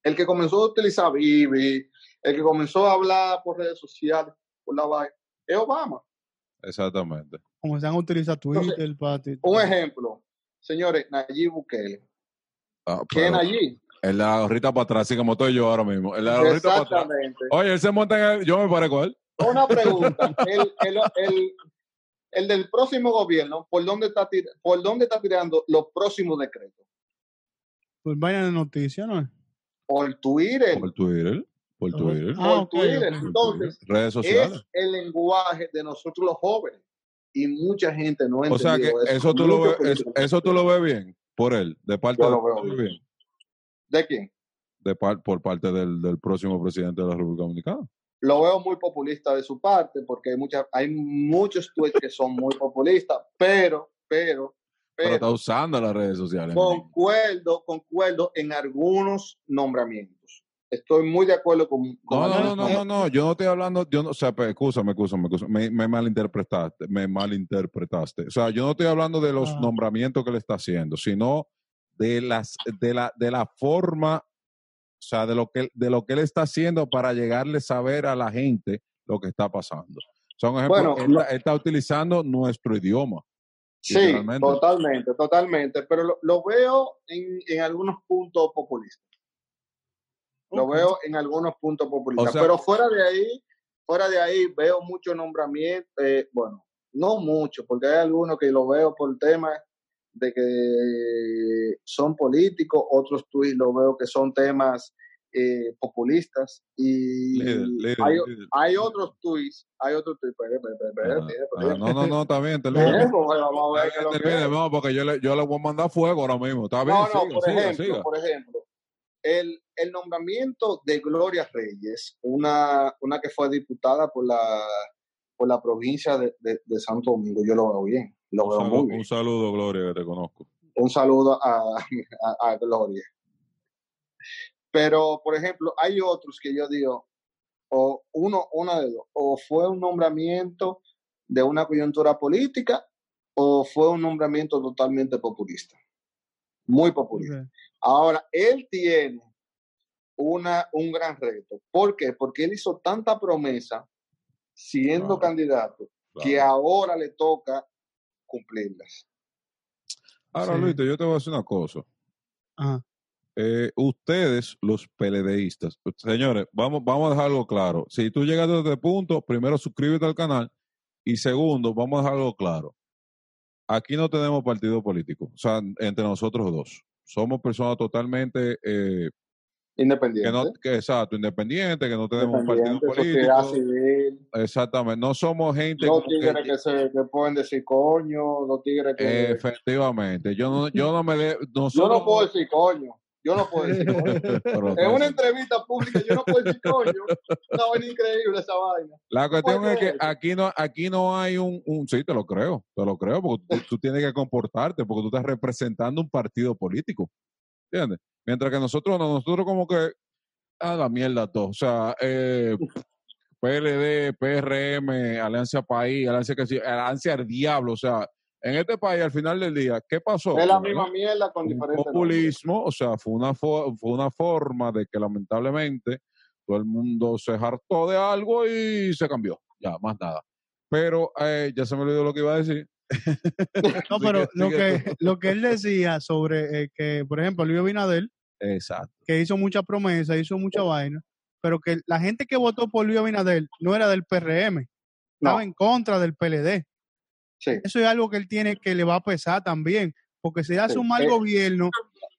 el que comenzó a utilizar Bibi, el que comenzó a hablar por redes sociales, por la vaina, es Obama. Exactamente. Como se han utilizado Twitter, Entonces, Pati. Un ejemplo, señores, Nayib Bukele. Ah, ¿Quién? El de la gorrita para atrás, así como estoy yo ahora mismo. El de la gorrita para atrás. Exactamente. Oye, él se monta en el. Yo me parezco a él. Una pregunta. El, el, el, el del próximo gobierno, ¿por dónde, está tir- ¿por dónde está tirando los próximos decretos? Pues vayan de noticias, ¿no? Por Twitter. Por Twitter. Por Ajá. Twitter. Ah, por Twitter. Entonces, Redes sociales. es el lenguaje de nosotros los jóvenes. Y mucha gente no ha O sea que entendido eso tú, lo ves, eso, eso tú lo ves bien por él, de parte Yo de, lo veo bien, ¿De quién? de par- por parte del, del próximo presidente de la República Dominicana. Lo veo muy populista de su parte, porque hay, muchas, hay muchos tweets que son muy populistas, pero, pero, Pero pero, está usando las redes sociales. concuerdo, concuerdo en algunos nombramientos. Estoy muy de acuerdo con. con No, no, no, no, no, no, yo no estoy hablando, yo no, o sea, excúsame, excúsame, me, me malinterpretaste, me malinterpretaste. O sea, yo no estoy hablando de los Ah. nombramientos que le está haciendo, sino de las, de la, de la forma, o sea, de lo que, de lo que él está haciendo para llegarle a saber a la gente lo que está pasando. O Son ejemplos. Bueno, él, está- él está utilizando nuestro idioma. Sí, totalmente, totalmente, pero lo, lo veo en, en algunos puntos populistas. Lo veo en algunos puntos populistas, O sea- pero fuera de ahí, fuera de ahí veo mucho nombramiento, eh, bueno, no mucho, porque hay algunos que lo veo por temas de que son políticos, otros tweets lo veo que son temas eh, populistas y Líder, líder, hay, líder. hay otros tweets, hay otros tweets, Ah, ah, no, no, no, está bien, pues, vamos es lo que Termine, es. no, porque yo le, yo le voy a mandar fuego ahora mismo. Está bien, No, no, siga, por siga, ejemplo, siga. por ejemplo, el, el nombramiento de Gloria Reyes, una, una que fue diputada por la, por la provincia de, de- de Santo Domingo, yo lo veo bien, lo Un veo saludo, muy bien. un saludo, Gloria, que te conozco. Un saludo a, a, a Gloria. Pero, por ejemplo, hay otros que yo digo, o uno, una de dos, o fue un nombramiento de una coyuntura política, o fue un nombramiento totalmente populista. Muy populista. Ahora, él tiene una, un gran reto. ¿Por qué? Porque él hizo tanta promesa siendo Claro. candidato que ahora le toca cumplirlas. Ahora, Sí. Luis, yo te voy a decir una cosa. Ajá. Eh, ustedes, los PLDistas, señores, vamos, vamos a dejar algo claro. Si tú llegas a este punto, primero suscríbete al canal y segundo, vamos a dejar algo claro. Aquí no tenemos partido político, o sea, entre nosotros dos. Somos personas totalmente, eh, Independiente. que no, que exacto, independientes, que no tenemos un partido político. civil. Exactamente, no somos gente Los que- tigres que, se que pueden decir coño, los tigres que... efectivamente. Yo no, yo no me de, yo no puedo decir coño. Yo no puedo decir coño. En una entrevista pública yo no puedo decir coño. Una vaina increíble esa vaina. La cuestión es que aquí no, aquí no hay un, un, sí, te lo creo, te lo creo, porque tú, tú tienes que comportarte, porque tú estás representando un partido político, ¿entiendes? Mientras que nosotros, no, nosotros como que, a la mierda todo, o sea, eh, PLD, PRM, Alianza País, Alianza que sí, Alianza al Diablo, o sea, en este país al final del día, ¿qué pasó? Es la misma mierda con diferentes populismo, o sea, fue una, fo- fue una forma de que lamentablemente todo el mundo se hartó de algo y se cambió, ya, más nada. Pero eh, ya se me olvidó lo que iba a decir. No, Sigue- pero lo que, lo que él decía sobre eh, que, por ejemplo, Luis Abinader, Exacto. que hizo muchas promesas, hizo mucha vaina, pero que la gente que votó por Luis Abinader no era del PRM, No, estaba en contra del PLD. Sí. Eso es algo que él tiene que le va a pesar también, porque si hace Sí. un mal Eh, gobierno,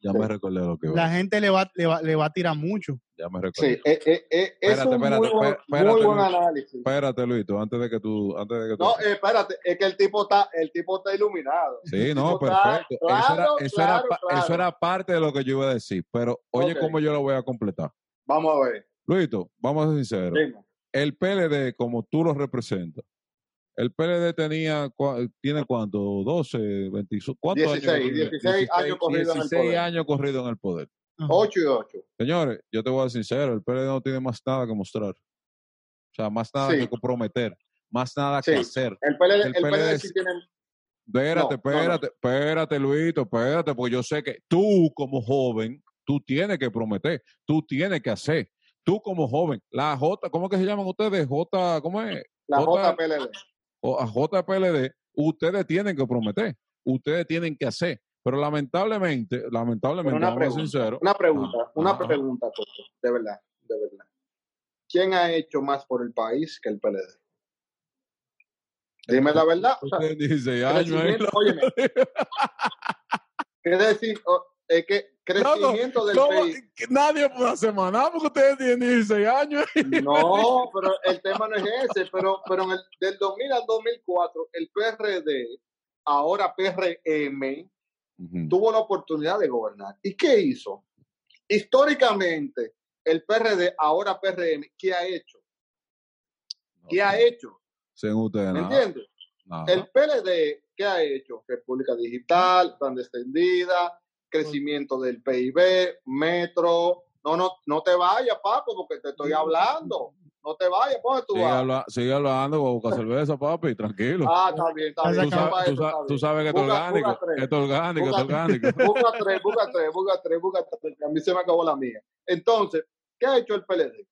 Ya Sí. me recordé lo que iba. la gente le va, le va, le va a tirar mucho. Ya me recordé. Sí, eh, eh, eh, es Espérate, un espérate, muy buen, espérate, muy buen Luis. análisis. Espérate, Luis, tú, antes de que tú, antes de que tú. No, eh, espérate, es que el tipo está, el tipo está iluminado. Sí, El no, está- perfecto. eso, era, eso, claro, era, claro. eso era parte de lo que yo iba a decir. Pero oye, Ok. cómo yo lo voy a completar. Vamos a ver. Luito, vamos a ser sinceros. Dime. el PLD, como tú lo representas, el PLD tenía, tiene cuánto, 12, 20, ¿cuántos 16, años? 16 años corrido en el 16 poder. años corrido en el poder. Ajá. 8 y 8. Señores, yo te voy a ser sincero, el PLD no tiene más nada que mostrar. O sea, más nada Sí. que comprometer, más nada Sí. que hacer. El PLD, El el PLD, PLD sí tiene. Espérate, No, no, no. espérate, espérate, Luito, espérate, porque yo sé que tú como joven, tú tienes que prometer, tú tienes que hacer. Tú como joven, la J, ¿cómo que se llaman ustedes? J, ¿cómo es? La JPLD. O a JPLD, ustedes tienen que prometer, ustedes tienen que hacer. Pero lamentablemente, lamentablemente, Pero una pregunta, sinceros, Una pregunta, Ah, una ah. pregunta, de verdad, de verdad. ¿Quién ha hecho más por el país que el PLD? Dime la verdad. O sea, ustedes 16 años ahí, crecimiento, óyeme, quiere decir, o- es que crecimiento del ¿Cómo? país. Nadie puede hacer más nada porque ustedes tienen 16 años. No, pero el tema no es ese, pero, pero en el, del 2000 al 2004, el PRD, ahora PRM, tuvo la oportunidad de gobernar. ¿Y qué hizo? Históricamente, el PRD, ahora PRM, ¿qué ha hecho? ¿Qué ha hecho? Según ustedes, ¿Me entiendes? El PLD, ¿qué ha hecho? República Digital, plan de extendida, crecimiento del PIB, metro. No, no, no te vayas, papo, porque te estoy hablando. No te vayas, ¿por dónde tú Sigue, vas? habla- sigue hablando con boca cerveza, papi, tranquilo. Ah, está bien, está Tú bien. tú, sabes, tú, tú que esto es orgánico, esto es orgánico, esto es orgánico. Busca tres, busca tres, busca tres, busca tres, a mí se me acabó la mía. Entonces, ¿qué ha hecho el PLD?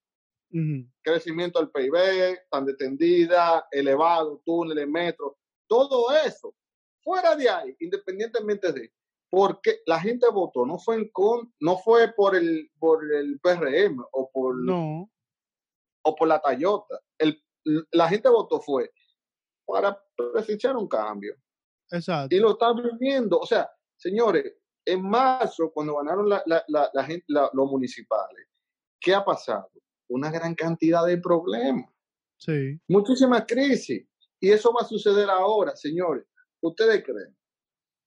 Crecimiento del PIB, tan detendida, elevado, túneles, metro, todo eso. Fuera de ahí, independientemente de, porque la gente votó, no fue en con, no fue por el por el PRM o por No, o por la Toyota. El, la gente votó fue para presenciar un cambio exacto. y lo está viviendo. O sea, señores, en marzo, cuando ganaron la, la, la, la gente, los municipales, ¿qué ha pasado? Una gran cantidad de problemas, Sí. muchísimas crisis. Y eso va a suceder ahora, señores. ¿Ustedes creen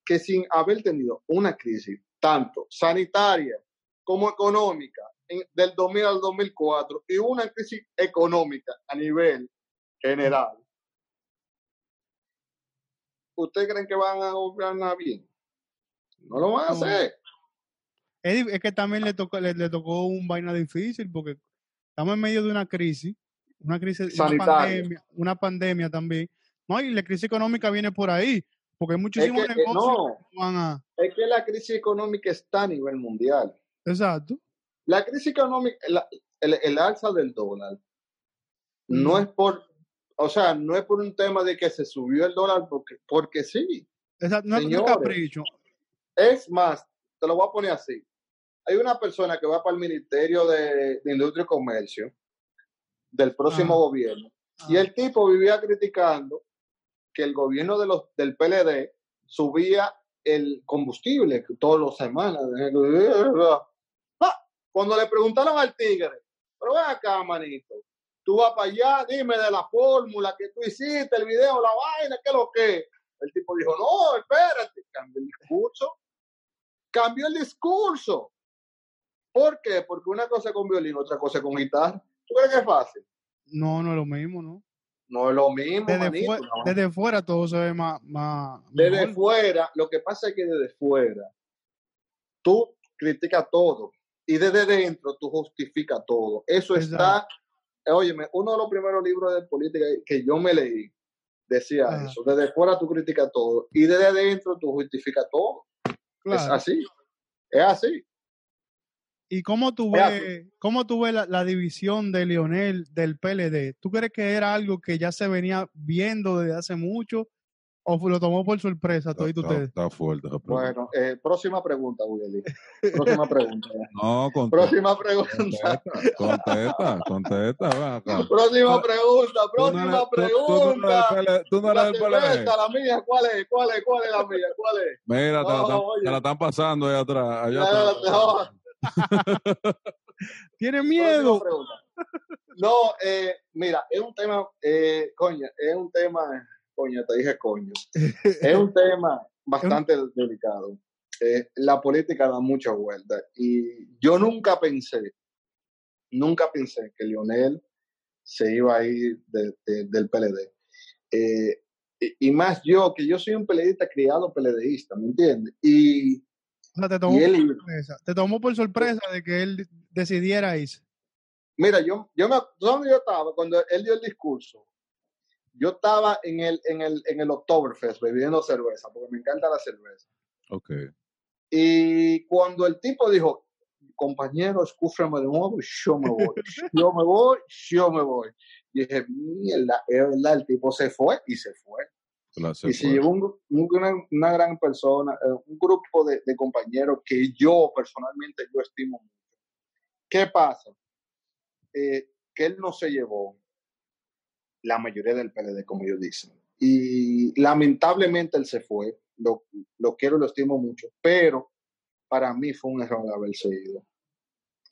que sin haber tenido una crisis tanto sanitaria como económica en- del 2000 al 2004 y una crisis económica a nivel general, ¿ustedes creen que van a gobernar bien? No lo van a hacer. Es, que también le tocó, le, le tocó un vaina difícil porque estamos en medio de una crisis, una crisis, una Sanitaria. pandemia, una pandemia también. No, y la crisis económica viene por ahí, porque hay Es muchísimos que, eh, negocios no, que van a... es que la crisis económica está a nivel mundial. Exacto. La crisis económica, la- el, el alza del dólar, no Mm. es por, o sea, no es por un tema de que se subió el dólar porque, porque sí. Exacto. No, no es Señores. capricho. Es más, te lo voy a poner así. Hay una persona que va para el Ministerio de, de Industria y Comercio del próximo Ah. gobierno y el tipo vivía criticando que el gobierno de los, del PLD subía el combustible todas las semanas. Ah, Cuando le preguntaron al tigre, pero ven acá, manito, tú vas para allá, dime de la fórmula que tú hiciste, el video, la vaina, qué es lo que. El tipo dijo, no, espérate, cambió el discurso. Cambió el discurso. ¿Por qué? Porque una cosa con violín, otra cosa con guitarra. ¿Tú crees que es fácil? No, no es lo mismo, ¿no? No es lo mismo, Desde, manito. fue- no. desde fuera todo se ve más... más Desde mejor. fuera, lo que pasa es que desde fuera, tú criticas todo y desde dentro tú justificas todo. Eso está, óyeme, uno de los primeros libros de política que yo me leí decía Ajá. eso. Desde fuera tú criticas todo y desde dentro tú justificas todo. Es así. Es así. ¿Y cómo tú Es ves, cómo tú ves la, la división de Lionel del PLD? ¿Tú crees que era algo que ya se venía viendo desde hace mucho o lo tomó por sorpresa Está, todito está- ustedes? está fuerte. Bueno, eh, próxima pregunta, Willy. Próxima pregunta. No, contesta, próxima pregunta. contesta, contesta. Próxima Tú- pregunta. Tú no Próxima eres- tú- tú no eres pregunta. del PL tú no La eres cerveza, la mía, ¿cuál es? ¿Cuál es? ¿Cuál es la mía? ¿Cuál es? Mira, te, la No, te la están pasando allá atrás. Allá No, atrás. ¿Tiene miedo? No, eh, mira, es un tema, eh, coño, es un tema, coño, te dije coño, es un tema bastante delicado. Eh, la política da muchas vueltas y yo nunca pensé, nunca pensé que Lionel se iba a ir de- de- del PLD. Eh, y, y más yo, que yo soy un PLDista criado PLDista, ¿me entiendes? Y, O sea, te tomó, y por sorpresa. te tomó por sorpresa de que él decidiera irse. Mira, yo, yo me, ¿tú sabes dónde yo estaba cuando él dio el discurso? Yo estaba en el, en el, en el Oktoberfest bebiendo cerveza, porque me encanta la cerveza. Ok. Y cuando el tipo dijo, compañero, escúchame de nuevo, yo me voy, yo me voy, yo me voy. Y dije, mierda, es verdad, el tipo se fue y se fue. Y se llevó un gru- un- una, una gran persona, eh, un grupo de, de compañeros que yo personalmente yo estimo mucho. ¿Qué pasa? Eh, que él no se llevó la mayoría del PLD, como ellos dicen. Y lamentablemente él se fue. Lo, lo quiero, lo estimo mucho, pero para mí fue un error haberse ido.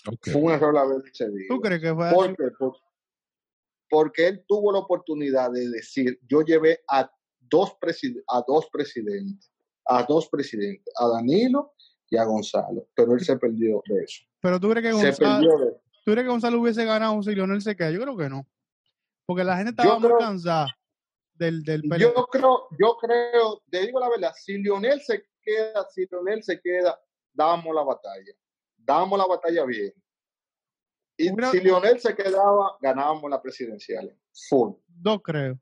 Ok. Fue un error haberse ido. ¿Tú crees que fue así? ¿Por qué? Por- porque él tuvo la oportunidad de decir, yo llevé a dos, a dos presidentes, a dos presidentes, a Danilo y a Gonzalo, pero él se perdió de eso. Pero tú crees que Se Gonzalo, perdió de eso. ¿tú crees que Gonzalo hubiese ganado si Lionel se queda? Yo creo que no. Porque la gente Yo estaba muy creo- cansada del, del. Yo creo, yo creo, te digo la verdad, si Lionel se queda, si Lionel se queda, damos la batalla. Damos la batalla bien. Y Una- si Lionel se quedaba, ganábamos la presidencial. Full. Dos creo.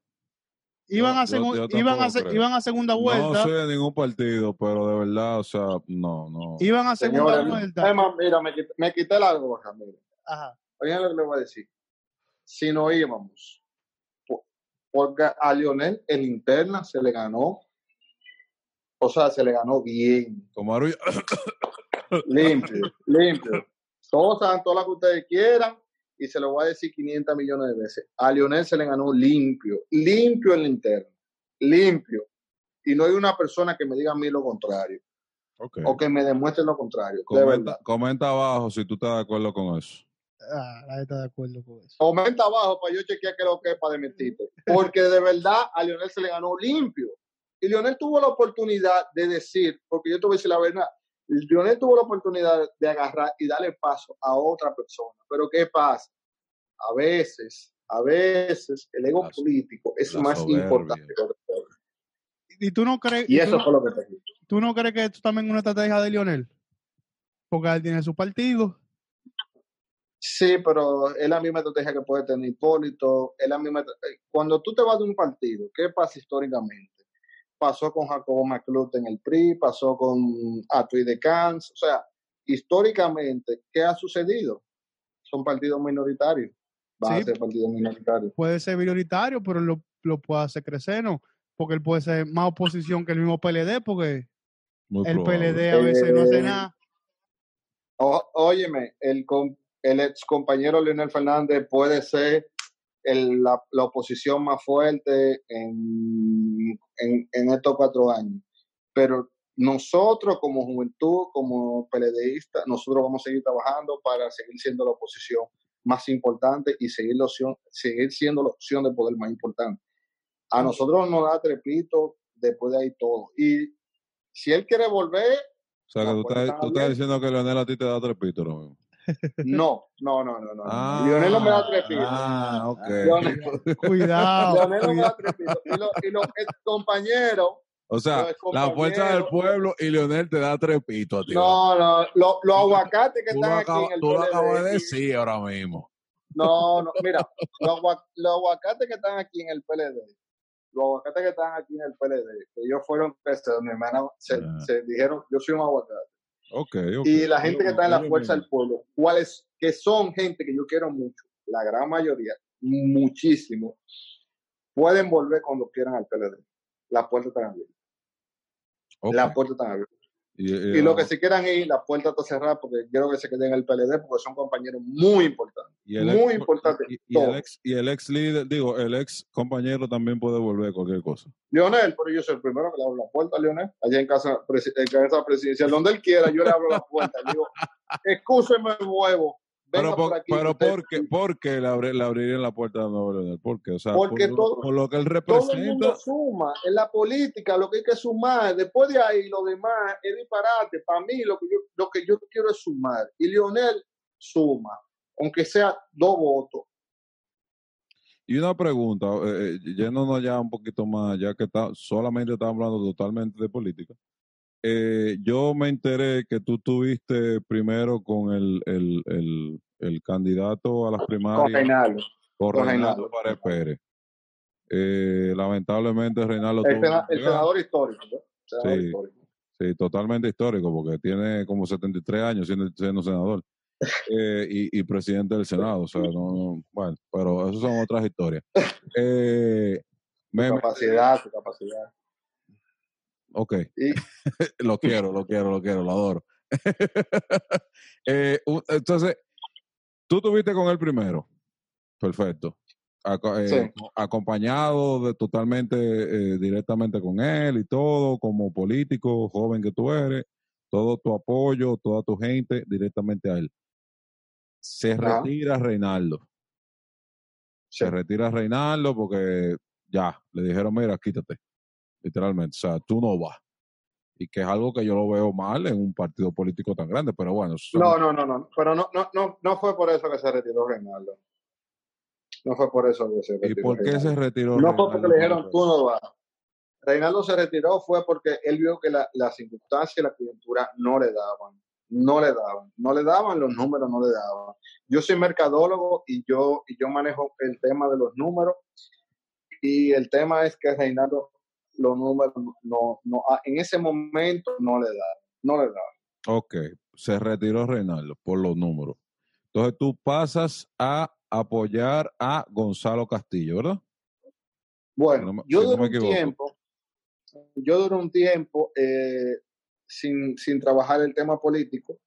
Iban, a, yo- yo iban, a, se- iban a segunda No vuelta. soy de ningún partido, pero de verdad, o sea, no, no. Iban a segunda vuelta. además, mira, me quité, me quité la gorra, mira. Ajá. Oigan lo que le voy a decir. si no íbamos, po- porque a Lionel en interna se le ganó, o sea, se le ganó bien, Aru- limpio, limpio. Todos hagan todo lo que ustedes quieran y se lo voy a decir 500 millones de veces. A Lionel se le ganó limpio, limpio en la interna, limpio. Y no hay una persona que me diga a mí lo contrario o que me demuestre lo contrario. Comenta, abajo si tú estás de acuerdo con eso. Ah, nadie está de acuerdo con eso. Comenta abajo para yo chequear qué es lo que es para desmentirte. Porque de verdad a Lionel se le ganó limpio. Y Lionel tuvo la oportunidad de decir, porque yo te voy a decir la verdad, Lionel tuvo la oportunidad de agarrar y darle paso a otra persona. Pero ¿qué pasa? A veces, a veces el ego La- político es más soberbia. importante que cosa. ¿Y tú no crees, Y eso no- fue lo que te dije. tú no crees que esto también es una estrategia de Lionel? Porque él tiene su partido. Sí, pero es la misma estrategia que puede tener Hipólito. Es la misma, eh, cuando tú te vas de un partido, ¿qué pasa históricamente? Pasó con Jacobo McClut en el PRI, pasó con Atui de Cans. O sea, históricamente, ¿qué ha sucedido? Son partidos minoritarios. Van Sí. a ser partidos minoritarios. Puede ser minoritario, pero lo, lo puede hacer crecer, ¿no? Porque él puede ser más oposición que el mismo PLD, porque Muy el probable. PLD a veces no hace Eh, nada. O- óyeme, el, com- el ex compañero Leonel Fernández puede ser el- la, la oposición más fuerte en, en, en estos cuatro años. Pero nosotros como juventud, como PLDistas, nosotros vamos a seguir trabajando para seguir siendo la oposición más importante y seguir, la opción, seguir siendo la opción de poder más importante. A nosotros nos da trepito después de ahí todo. Y si él quiere volver, O sea, que la tú estás, tú estás diciendo que Leonel a ti te da tres pitos ahora mismo. No, no, no, no, no. Ah, Lionel no me da trepito. Ah, ok. Cuidado. Leonel no me da trepito. Y los y los compañeros, O sea, la fuerza del pueblo y Leonel te da tres pitos a ti. no, no, lo- los aguacates que tú están aquí en el tú lo acabas de decir ahora mismo. No, no, mira, los, los aguacates que están aquí en el PLD, los aguacates que están aquí en el PLD, que ellos fueron, este, mi hermana, se, Ah. se dijeron, yo soy un aguacate. Y la gente que está en la fuerza del pueblo, cuáles que son gente que yo quiero mucho, la gran mayoría, muchísimo, pueden volver cuando quieran al PLD. La puerta está abierta. Ok. La puerta está abierta. Y, Y los que se quieran ir, la puerta está cerrada porque quiero que se queden en el PLD porque son compañeros muy importantes. y el muy ex- importante, Y, y el ex, y el ex líder, digo, el ex compañero también puede volver cualquier cosa. Leonel, pero yo soy el primero que le abro la puerta a Leonel, allá en casa, en casa presidencial, donde él quiera, yo le abro la puerta. Digo, excúseme huevo. Pero, por, por aquí. pero usted- ¿por qué, por qué le, abri- le abrirían la puerta de nuevo Leonel? ¿Por qué? O sea, Porque por, todo- por lo que él Todo el representa. mundo suma en la política, lo que hay que sumar. Después de ahí, lo demás es disparate. Para mí, lo que yo, lo que yo quiero es sumar. Y Leonel suma, aunque sea dos votos. Y una pregunta, eh, eh, yéndonos ya un poquito más, ya que está, solamente estamos hablando totalmente de política. Eh, yo me enteré que tú tuviste primero con el, el, el, el candidato a las Con primarias, Reinaldo. con con Reinaldo Pérez. Eh, lamentablemente Reinaldo El, tuvo el senador histórico. ¿no? Senador Sí. histórico. Sí, totalmente histórico, porque tiene como 73 años siendo, siendo senador eh, y, y presidente del Senado. O sea, no, no- bueno, pero eso son otras historias. Eh, Su me- capacidad, su capacidad. Ok, Y lo quiero, lo quiero, lo quiero, lo adoro. Eh, entonces, tú tuviste con él primero. Perfecto. Aco- eh, Sí. Acompañado de totalmente, eh, directamente con él y todo, como político, joven que tú eres, todo tu apoyo, toda tu gente, directamente a él. Se retira Reinaldo. Sí. Se retira Reinaldo porque ya, le dijeron, mira, quítate, literalmente. O sea, tú no vas. Y que es algo que yo lo veo mal en un partido político tan grande, pero bueno. No, no, no, no. Pero no, no, no, no fue por eso que se retiró Reinaldo. No fue por eso que se ¿Y retiró. por qué Reinaldo. se retiró No fue porque le dijeron tú no vas. Reinaldo se retiró fue porque él vio que la- las circunstancias y la coyuntura no le daban. No le daban. No le daban, los números no le daban. Yo soy mercadólogo y yo, y yo manejo el tema de los números. Y el tema es que Reinaldo los números no, no, ah, en ese momento no le daban. No le daban. Ok, se retiró Reinaldo por los números. Entonces tú pasas a apoyar a Gonzalo Castillo, ¿verdad? Bueno, no yo si duré un tiempo, yo duré un tiempo eh, sin, sin trabajar el tema político.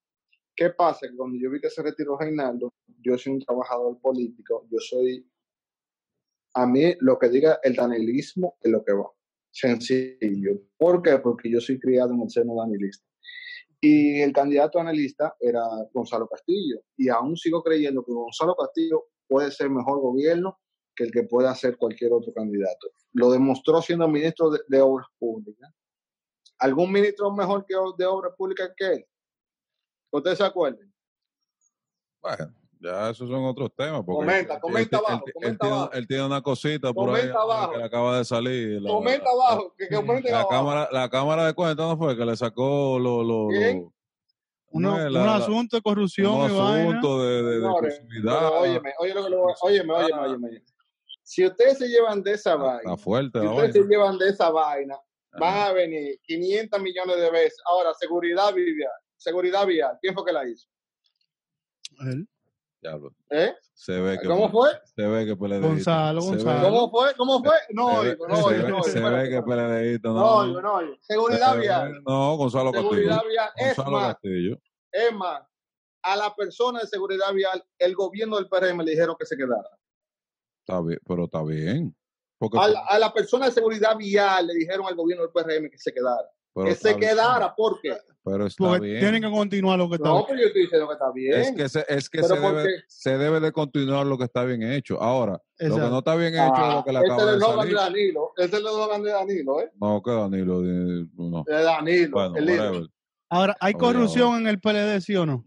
¿Qué pasa? Que cuando yo vi que se retiró Reinaldo, yo soy un trabajador político, yo soy, a mí lo que diga el danilismo es lo que va. Sencillo. ¿Por qué? Porque yo soy criado en el seno danilista. Y el candidato analista era Gonzalo Castillo. Y aún sigo creyendo que Gonzalo Castillo puede ser mejor gobierno que el que pueda hacer cualquier otro candidato. Lo demostró siendo ministro de, de Obras Públicas. ¿Algún ministro mejor que de Obras Públicas que él? ¿Que ¿Ustedes se acuerdan? Bueno, ya esos son otros temas. Porque Comenta, él- comenta él- abajo, él comenta tiene- abajo. Él tiene una cosita por ahí Comenta abajo. que le acaba de salir. La, Comenta abajo, que, que comenten la abajo. cámara, la cámara de cuentas no fue que le sacó lo, lo, ¿Quién? lo- Uno- ¿cómo es? un La- la- asunto de corrupción un asunto de, de, de óyeme, óyeme, óyeme, Ah. óyeme. Si ustedes se llevan de esa vaina, está fuerte si la ustedes vaina. se llevan de esa vaina, van Ajá. a venir 500 millones de veces. Ahora, seguridad vial. Seguridad vial. ¿Quién fue que la hizo? Él. ¿Eh? Se ve que ¿Cómo fue? Se ve que PLD. Gonzalo, ve- Gonzalo. ¿Cómo fue? ¿Cómo fue? No oigo, no oigo, no oigo. Se ve que. PLDista, No oigo, no oigo. Seguridad vial. No, Gonzalo Castillo. Seguridad vial. Gonzalo Castillo. es más, a la persona de seguridad vial, el gobierno del PRM le dijeron que se quedara. Está bien, pero está bien. Porque, A la, a la persona de seguridad vial le dijeron al gobierno del PRM que se quedara. Pero que se bien. quedara, ¿por qué? Pero está Porque bien. tienen que continuar lo que está. No, pero yo estoy diciendo que está bien. Es que, se, es que se, ¿por debe, se debe de continuar lo que está bien hecho. Ahora, lo que no está bien hecho es Ah, lo que le acaba es de salir. de Danilo. Ese es el eslogan de Danilo, ¿eh? No, que Danilo, no. De Danilo, Bueno, el. Ahora, ¿hay corrupción en el PLD, sí o no?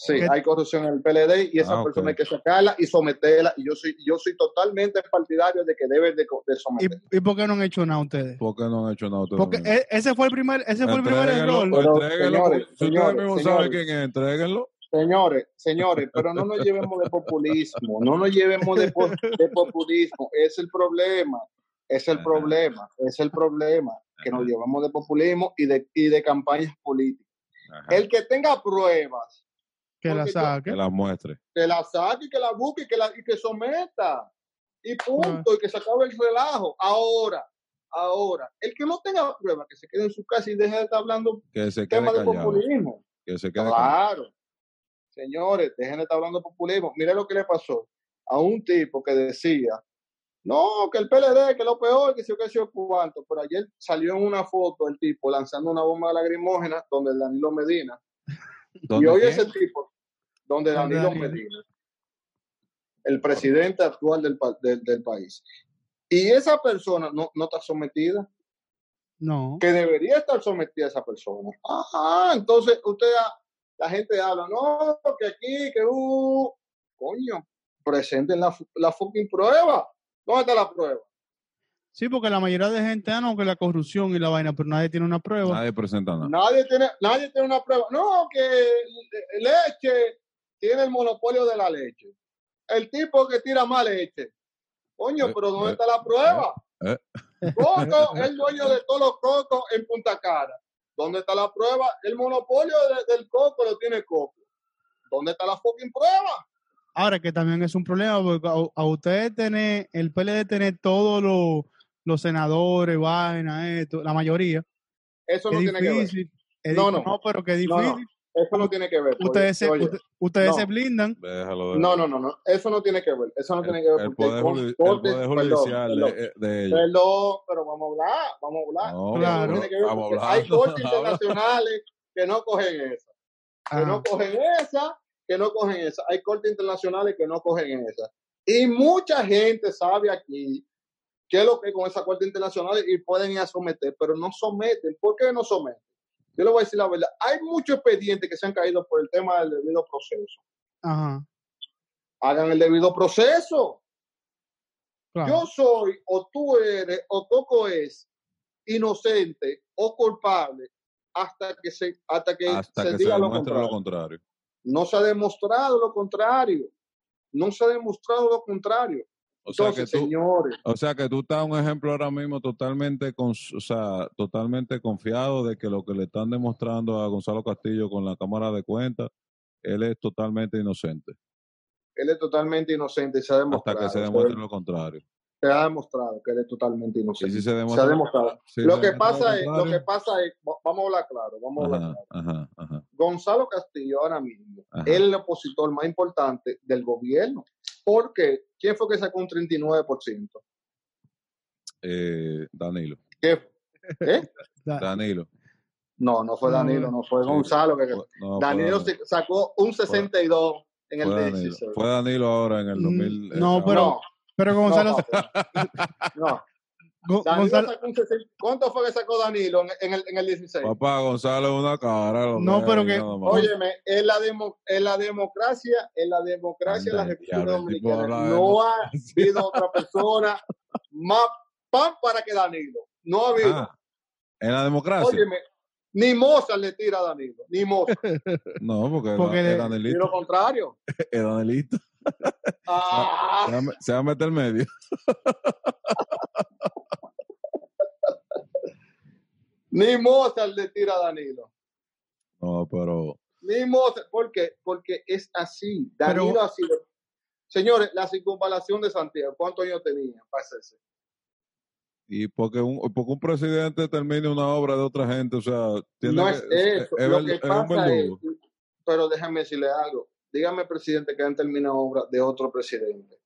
Sí, ¿Qué- hay corrupción en el PLD y esa Ah, ok. persona hay que sacarla y someterla. Y yo soy, yo soy totalmente partidario de que deben de, de ¿Y, someterla. y por qué no han hecho nada ustedes? ¿Por qué no han hecho nada ustedes Porque e- ese fue el primer, ese fue el primer error. Pero, entréguenlo, señores, si ustedes señores, mismos saben señores. quién es, entréguenlo. Señores, señores, pero no nos llevemos de populismo, no nos llevemos de, po- de populismo, es el problema, es el problema, es el problema, que nos llevamos de populismo y de, y de campañas políticas. Ajá, El que tenga pruebas, Que la yo- saque. que las muestre. que la saque y que la busque y que, la, y que someta. Y punto, y que se acabe el relajo. Ahora, ahora, el que no tenga pruebas, que se quede en su casa y deje de estar hablando Que se quede temas de callado. populismo. Que se quede callado. Claro. Señores, dejen de estar hablando de populismo. Mire lo que le pasó a un tipo que decía, no, que el PLD, que es lo peor, que si yo que si yo cuánto. Pero ayer salió en una foto el tipo lanzando una bomba lacrimógena donde Danilo Medina. Y ¿Dónde hoy ese tipo, donde ¿Dónde Danilo? Medina, el presidente actual del, del, del país. Y esa persona no, no está sometida, No. que debería estar sometida esa persona. Ajá, entonces usted, la gente habla, no, que aquí, que uh, coño, presenten la, la fucking prueba. ¿Dónde está la prueba? Sí, porque la mayoría de gente, ah, no, que la corrupción y la vaina, pero nadie tiene una prueba. Nadie presenta nada. Nadie tiene, nadie tiene una prueba. No, que le- leche tiene el monopolio de la leche. El tipo que tira más leche. Coño, Eh, pero ¿dónde eh, está la prueba? eh. Coco es el dueño de todos los cocos en Punta Cara. ¿Dónde está la prueba? El monopolio de- del coco lo tiene Coco. ¿Dónde está la fucking prueba? Ahora que también es un problema, porque a, a ustedes tener, el PLD tener todos los, los senadores, vaina, esto, la mayoría, Eso no es tiene que ver. difícil. Es No, difícil, no. pero que es No, no. Eso no tiene que ver. oye, ustedes se, oye. usted- ustedes no. se blindan. Déjalo No, no, no, no. Eso no tiene que ver. Eso no tiene que ver. el poder, el poder perdón, judicial perdón. de, de ellos. Perdón, pero vamos a hablar, vamos a hablar. No, Claro. Eso no tiene que ver vamos porque hablando, Hay cortes internacionales que no cogen esa. Que no cogen esa, que no cogen esa. Hay cortes internacionales que no cogen esa. Y mucha gente sabe aquí qué es lo que con esa corte internacional y pueden ir a someter, pero no someten. ¿Por qué no someten? Yo le voy a decir la verdad. Hay muchos expedientes que se han caído por el tema del debido proceso. Ajá. Hagan el debido proceso. Claro. Yo soy, o tú eres, o Coco es inocente o culpable hasta que se, hasta que Hasta se que se diga lo contrario. lo contrario. No se ha demostrado lo contrario. No se ha demostrado lo contrario. O sea, Entonces, que tú, señores, o sea que tú estás un ejemplo ahora mismo totalmente, con, o sea, totalmente confiado de que lo que le están demostrando a Gonzalo Castillo con la Cámara de Cuentas Él es totalmente inocente. Él es totalmente inocente y se ha Hasta demostrado. que se demuestre lo contrario. se ha demostrado que él es totalmente inocente. si se se ha demostrado. si lo se que pasa es, lo que pasa es, va- vamos a hablar claro, vamos a hablar Ajá, claro. ajá, ajá. Gonzalo Castillo ahora mismo, Ajá. él es el opositor más importante del gobierno. Porque, ¿quién fue que sacó un 39%? Eh, Danilo. ¿Qué? ¿Eh? Da- Danilo. No, no fue Danilo, no fue sí. Gonzalo. Que, Fue- no, fue Danilo sacó un 62 en el Fue Danilo. 16. Fue Danilo ahora en el Mm, 2000. eh, no, pero- no, Pero no, Gonzalo, no. Go- Danilo Gonzalo- sacó un 60 ¿Cuánto fue que sacó Danilo en, en el, en el 16? Papá, Gonzalo es una cara. lo No, pero que-. Óyeme, en la, demo- en la democracia, en la democracia de la República Dominicana de no ha habido otra persona más pan para que Danilo. No ha habido. Ah, en la democracia. Óyeme, ni Mozart le tira a Danilo, ni Mozart. no, porque, Porque era, era y Danilito. lo contrario. Era Danilito. Ah, Se va Se va a meter el medio. ni Mozart le tira a Danilo. No, pero. Ni Mozart. ¿Por qué? Porque es así. Danilo Pero- ha sido. Señores, la circunvalación de Santiago, ¿cuántos años tenía para hacerse? Y porque un, porque un presidente termine una obra de otra gente, o sea, tiene No es eso. es Lo que es pasa es, pero déjame decirle algo. Dígame, presidente, que han terminado obra de otro presidente.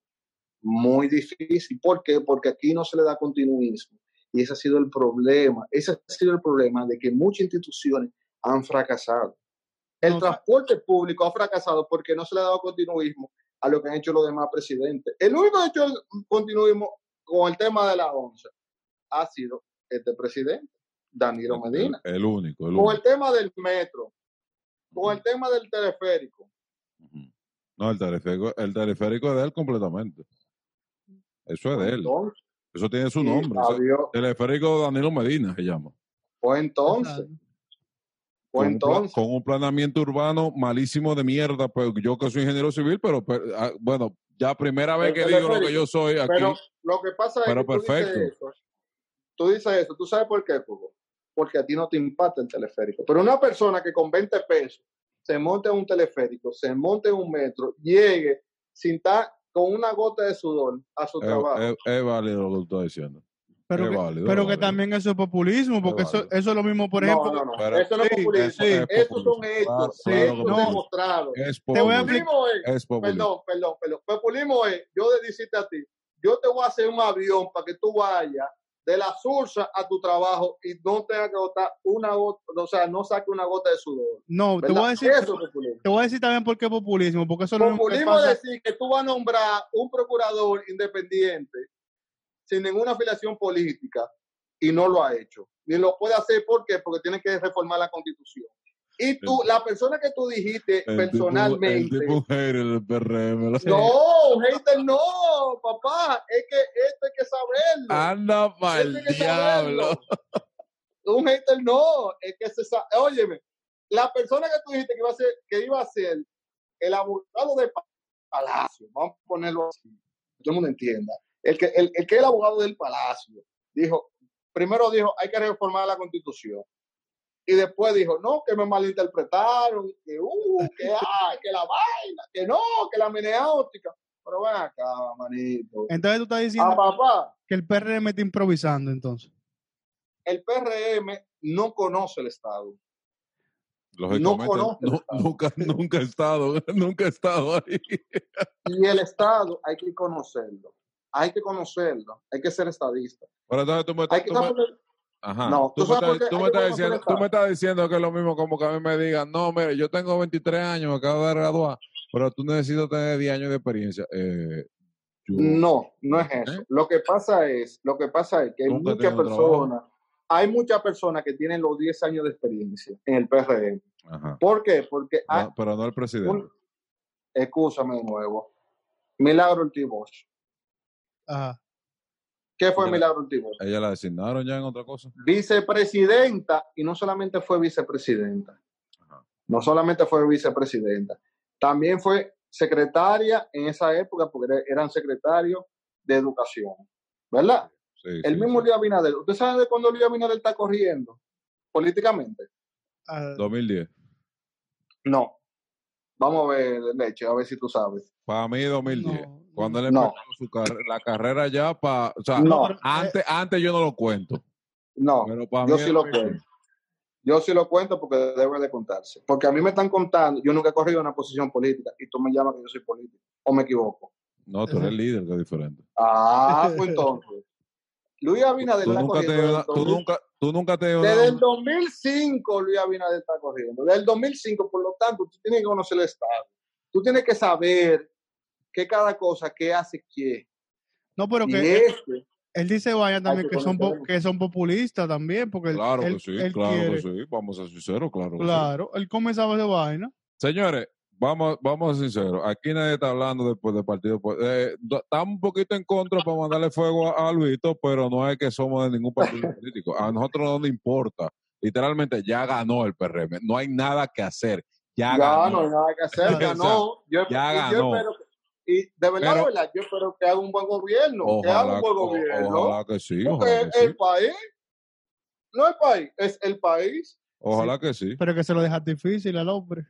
Muy difícil. ¿Por qué? Porque aquí no se le da continuismo. Y ese ha sido el problema. Ese ha sido el problema de que muchas instituciones han fracasado. El No, transporte público ha fracasado porque no se le ha dado continuismo a lo que han hecho los demás presidentes. El único que ha hecho continuismo con el tema de la once ha sido este presidente, Danilo Medina El, el único, el con único. el tema del metro, con el tema del teleférico. No, el teleférico, el teleférico es de él completamente. Eso es de él. Entonces, Eso tiene su nombre. Teleférico Danilo Medina se llama. Pues entonces, pues con, un pla- entonces, con un planeamiento urbano malísimo de mierda, pues yo que soy ingeniero civil, pero, pero, ah, bueno, ya primera vez El que digo lo que yo soy aquí. pero lo que pasa es pero que tú perfecto. dices eso. Tú dices eso, ¿tú sabes por qué, Hugo? Porque a ti no te impacta el teleférico. Pero una persona que con 20 pesos se monte en un teleférico, se monte en un metro, llegue sin estar con una gota de sudor a su es, trabajo. es- es válido lo que tú estás diciendo. Pero, Es que, válido, pero es que válido. también eso es populismo, porque eso, eso es lo mismo, por no, ejemplo. no, no, pero- eso no es sí, populismo. eso es Esos son populismo. hechos, Claro, Sí, claro hechos que no. sí. demostrados. Es Te voy a populismo. Es Es populismo. Perdón, perdón, perdón. Populismo es, yo le decirte a ti, yo te voy a hacer un avión para que tú vayas de la sursa a tu trabajo y no tengas que botar una gota, o sea, no saque una gota de sudor. No, te ¿verdad? voy a decir, Eso te voy a decir también por qué populismo, porque eso es lo mismo que Populismo es decir que tú vas a nombrar un procurador independiente sin ninguna afiliación política y no lo ha hecho. Ni lo puede hacer, ¿por qué? Porque tiene que reformar la constitución. Y tú, la persona que tú dijiste El personalmente, Tipo, el tipo del PRM. No, hater no, papá. Es que esto hay que saberlo. Anda mal diablo. Un hater no, es que se sabe. Óyeme, la persona que tú dijiste que iba a ser, que iba a ser el abogado de Palacio, vamos a ponerlo así, que todo el mundo entienda. El que, el, el que es el abogado del Palacio, dijo, primero dijo, hay que reformar la constitución. Y después dijo, no, que me malinterpretaron, que, uh, que, ay, que la vaina, que no, que la meneáutica. Pero ven acá, manito. Entonces tú estás diciendo Ah, papá, que el PRM está improvisando, entonces. el PRM no conoce el Estado. Lógicamente, conoce el nu- Estado. nunca, nunca he estado, nunca he estado ahí. Y el Estado hay que conocerlo. Hay que conocerlo. Hay que ser estadista. Pero entonces tú me, Hay que tú me- saber- ajá, No, tú ¿tú me estás, tú me estás diciendo, el tú me estás diciendo que es lo mismo como que a mí me digan, no, mire, yo tengo 23 años, me acabo de graduar, pero tú necesitas tener 10 años de experiencia. Eh, yo- No, no es eso. ¿Eh? Lo que pasa es, lo que pasa es que hay muchas personas, hay muchas personas que tienen los 10 años de experiencia en el PRM. Ajá. ¿Por qué? Porque hay, No, pero no el presidente. un, escúchame de nuevo. Milagro Bosch. Ajá. ¿Qué fue Ya. Milagro Bosch? Ella la designaron ya en otra cosa. Vicepresidenta, y no solamente fue vicepresidenta, Ajá. no solamente fue vicepresidenta, también fue secretaria en esa época, porque era- eran secretarios de educación, ¿verdad? Sí, El sí, mismo sí. Luis Abinader, ¿usted sabe de cuándo Luis Abinader está corriendo políticamente? Ah, 2010. No. Vamos a ver, Leche, a ver si tú sabes. Para mí 2010. No, cuando él no. empezó su carre- la carrera ya para... O sea, No. antes, antes yo no lo cuento. No, Pero para yo mí sí lo 2010. cuento. Yo sí lo cuento porque debe de contarse. Porque a mí me están contando, yo nunca he corrido una posición política y tú me llamas que yo soy político. ¿O me equivoco? No, tú eres líder, que es diferente. Ah, pues entonces. Luis Abinader Tú está nunca, corriendo. desde el tú, 2000 nunca, tú nunca te Desde el 2005 Luis Abinader está corriendo. Desde el 2005, por lo tanto, tú tienes que conocer el Estado. Tú tienes que saber qué cada cosa, qué hace quién. No, pero Y que este, él dice vaya también que que son, que son populistas también, porque Claro él- que sí, él claro quiere- que sí. Vamos a ser sinceros, claro que sí. Claro, él comenzaba de vaina. Señores, vamos, vamos a ser sinceros. Aquí nadie está hablando después del partido. po- eh, estamos un poquito en contra para mandarle fuego a, a Luito, pero no es que somos de ningún partido político. A nosotros no nos importa. Literalmente ya ganó el PRM. No hay nada que hacer. Ya, ya ganó. no hay nada que hacer, O sea, ganó. Yo, ya y yo ganó. espero que- y de verdad, Pero- de verdad, yo espero que haga un buen gobierno. que haga Ojalá, un buen o- gobierno. ojalá que sí, porque ojalá que sí. el país, no el país, es el país. Ojalá que sí. Pero que se lo deja difícil al hombre.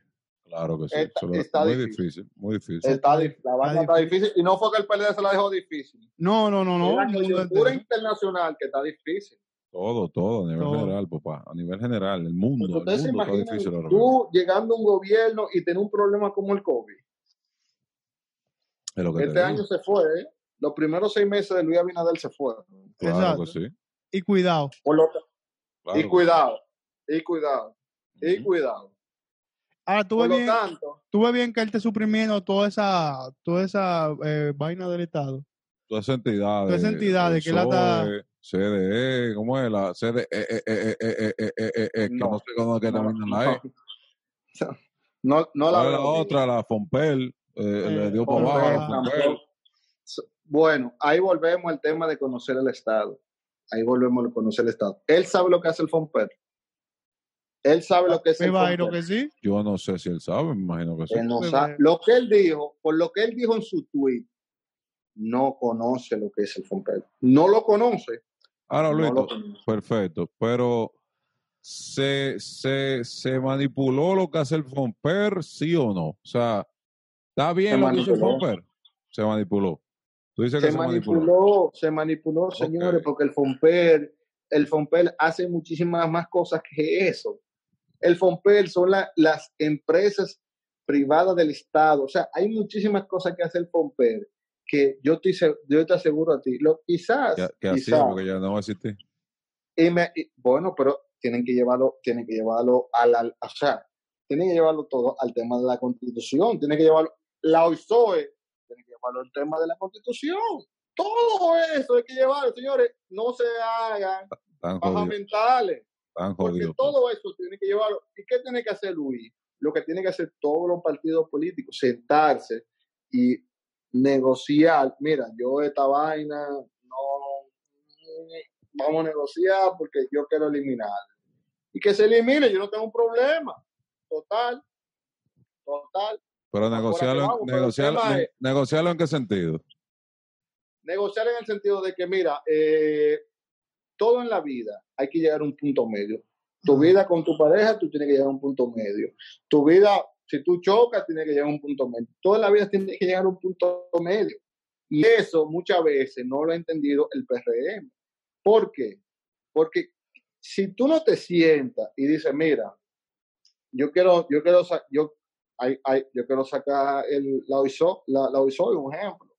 Claro que sí. Está- Se lo- está muy difícil. difícil. muy difícil. Está, la vaina está está difícil. Y no fue que el PLD se la dejó difícil. No, no, no, no. es la entero. internacional que está difícil. Todo, todo, a nivel Todo. general, papá. A nivel general, el mundo. Porque ustedes el se mundo está imaginan difícil ahora mismo. tú llegando a un gobierno y tener un problema como el COVID. Es lo que este año se fue. ¿eh? Los primeros seis meses de Luis Abinader se fue. Claro Exacto. que sí. Y cuidado. Por lo que... claro. Y cuidado. Y cuidado. Y uh -huh. cuidado. Ahora, tú bien, tanto, bien que él te suprimiendo toda esa, toda esa eh, vaina del Estado. Todas esas entidades. Todas esas entidades que él está... CDE, ¿cómo es? La CDE, eh, eh, eh, que no, no sé cómo es que no, termina la E. No, no, no la, la, la otra, la FOMPEL eh, le dio. Fompel. Bueno, ahí volvemos al tema de conocer el Estado. Ahí volvemos a conocer el Estado. Él sabe lo que hace el FOMPER. Él sabe lo que es Me el imagino FOMPER. que sí. Yo no sé si él sabe, me imagino que sí. Él no sabe. Lo que él dijo, por lo que él dijo en su tweet, no conoce lo que es el FOMPER. No lo conoce. Ahora, no conoce. perfecto, pero ¿se, se, ¿se manipuló lo que hace el Fomper, sí o no? O sea, ¿está bien Se lo que hizo el manipuló. Fomper? Se manipuló. Tú dices que se manipuló. manipuló, se manipuló, señores, porque el FOMPER, el FOMPER hace muchísimas más cosas que eso. El FOMPER son la- las empresas privadas del Estado. O sea, hay muchísimas cosas que hace el FOMPER que yo te, yo te aseguro a ti. Lo, quizás, Que, hacía, porque ya no y me- y- bueno, pero tienen que llevarlo, tienen que llevarlo a la, o sea, tienen que llevarlo todo al tema de la constitución, tienen que llevarlo, la OISOE, tienen que llevarlo al tema de la constitución. Todo eso hay que llevarlo, señores, no se hagan bajas mentales, tan porque jodido. todo eso tiene que llevarlo. ¿Y qué tiene que hacer Luis? Lo que tiene que hacer todos los partidos políticos, sentarse y negociar. Mira, yo esta vaina no vamos a negociar porque yo quiero eliminar. Y que se elimine, yo no tengo un problema. Total. Total. Pero negociarlo, vamos, negociarlo, tema ne- es- negociarlo en qué sentido? Negociar en el sentido de que, mira, eh, todo en la vida hay que llegar a un punto medio. Tu vida con tu pareja, tú tienes que llegar a un punto medio. Tu vida, si tú chocas, tienes que llegar a un punto medio. Toda la vida tiene que llegar a un punto medio. Y eso muchas veces no lo ha entendido el PRM. ¿Por qué? Porque si tú no te sientas y dices, mira, yo quiero, yo quiero, yo, hay- hay- yo quiero sacar el, la OISO, la, la OISO, un ejemplo.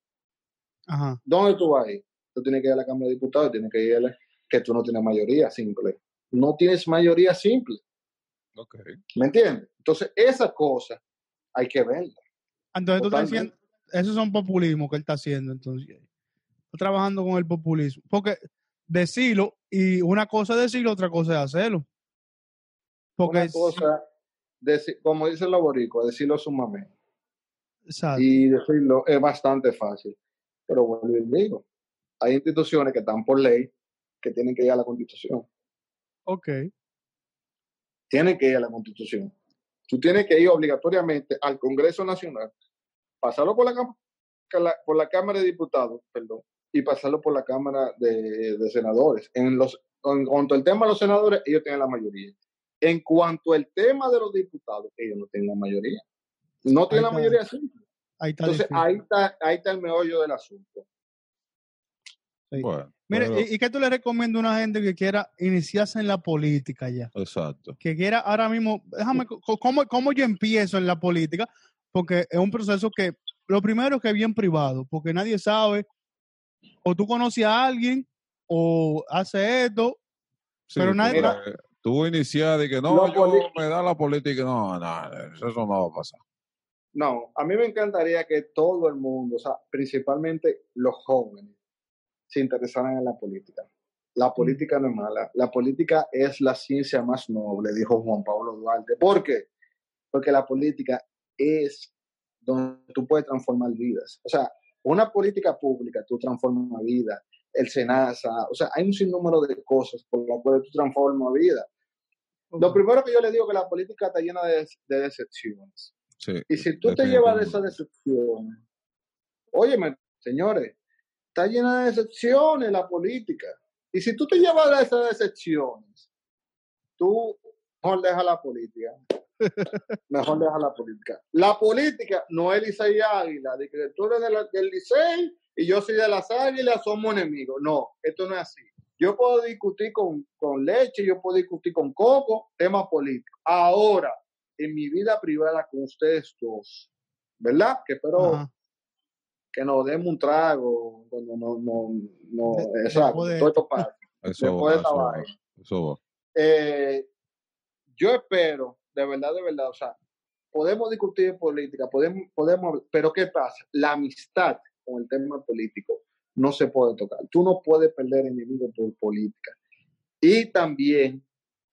Ajá. ¿Dónde tú vas? Tú tienes que ir a la Cámara de Diputados, tienes que ir a la- que tú no tienes mayoría simple. No tienes mayoría simple, Ok. ¿me entiendes? Entonces, esa cosa hay que verla. Entonces tú estás haciendo, esos son populismo que él está haciendo, entonces. Está trabajando con el populismo. Porque decirlo, y una cosa es decirlo, otra cosa es hacerlo. Porque Una cosa, deci- como dicen los boricuas, decirlo sumamente. exacto. Y decirlo es bastante fácil. Pero vuelvo y digo, hay instituciones que están por ley que tienen que ir a la Constitución. Ok. Tienen que ir a la Constitución. Tú tienes que ir obligatoriamente al Congreso Nacional, pasarlo por la, por la Cámara de Diputados, perdón, y pasarlo por la Cámara de, de Senadores. En, los, en cuanto al tema de los senadores, ellos tienen la mayoría. En cuanto al tema de los diputados, ellos no tienen la mayoría. No tiene Ahí la está. mayoría simple. Ahí está. Entonces, ahí está, ahí está el meollo del asunto. Sí. Bueno, Mire, pero- ¿y, y qué tú le recomiendas a una gente que quiera iniciarse en la política ya? exacto. Que quiera ahora mismo, déjame, ¿cómo, cómo yo empiezo en la política? Porque es un proceso que, lo primero es que es bien privado, porque nadie sabe, o tú conoces a alguien, o hace esto, Sí, Pero nadie- tú iniciar de que no, yo poli- me da la política, no, no, eso no va a pasar. No, a mí me encantaría que todo el mundo, o sea, principalmente los jóvenes, se interesaran en la política. La política no es mala, la política es la ciencia más noble, dijo Juan Pablo Duarte. ¿Por qué? Porque la política es donde tú puedes transformar vidas. O sea, una política pública, tú transformas vidas, el SENASA, o sea, hay un sinnúmero de cosas por las cuales tú transformas vidas. Lo primero que yo le digo es que la política está llena de, de decepciones. Sí, Y si tú te llevas de esas decepciones, óyeme, señores, está llena de decepciones la política. Y si tú te llevas de esas decepciones, tú mejor deja la política. Mejor deja la política. La política no es Licey Águila, de que tú eres de la- del Licey y yo soy de las Águilas, somos enemigos. No, esto no es así. Yo puedo discutir con, con leche, yo puedo discutir con coco, temas políticos. Ahora, en mi vida privada con ustedes dos, ¿verdad? Que espero Ajá. que nos demos un trago cuando no, no, no, De- exacto, de todo esto. esto pasa. Eso después va, de esta eso va, vaina. eso va. Eh, yo espero, de verdad, de verdad, o sea, podemos discutir de política, podemos, podemos, pero ¿qué pasa? La amistad con el tema político no se puede tocar. Tú no puedes perder enemigos por política. Y también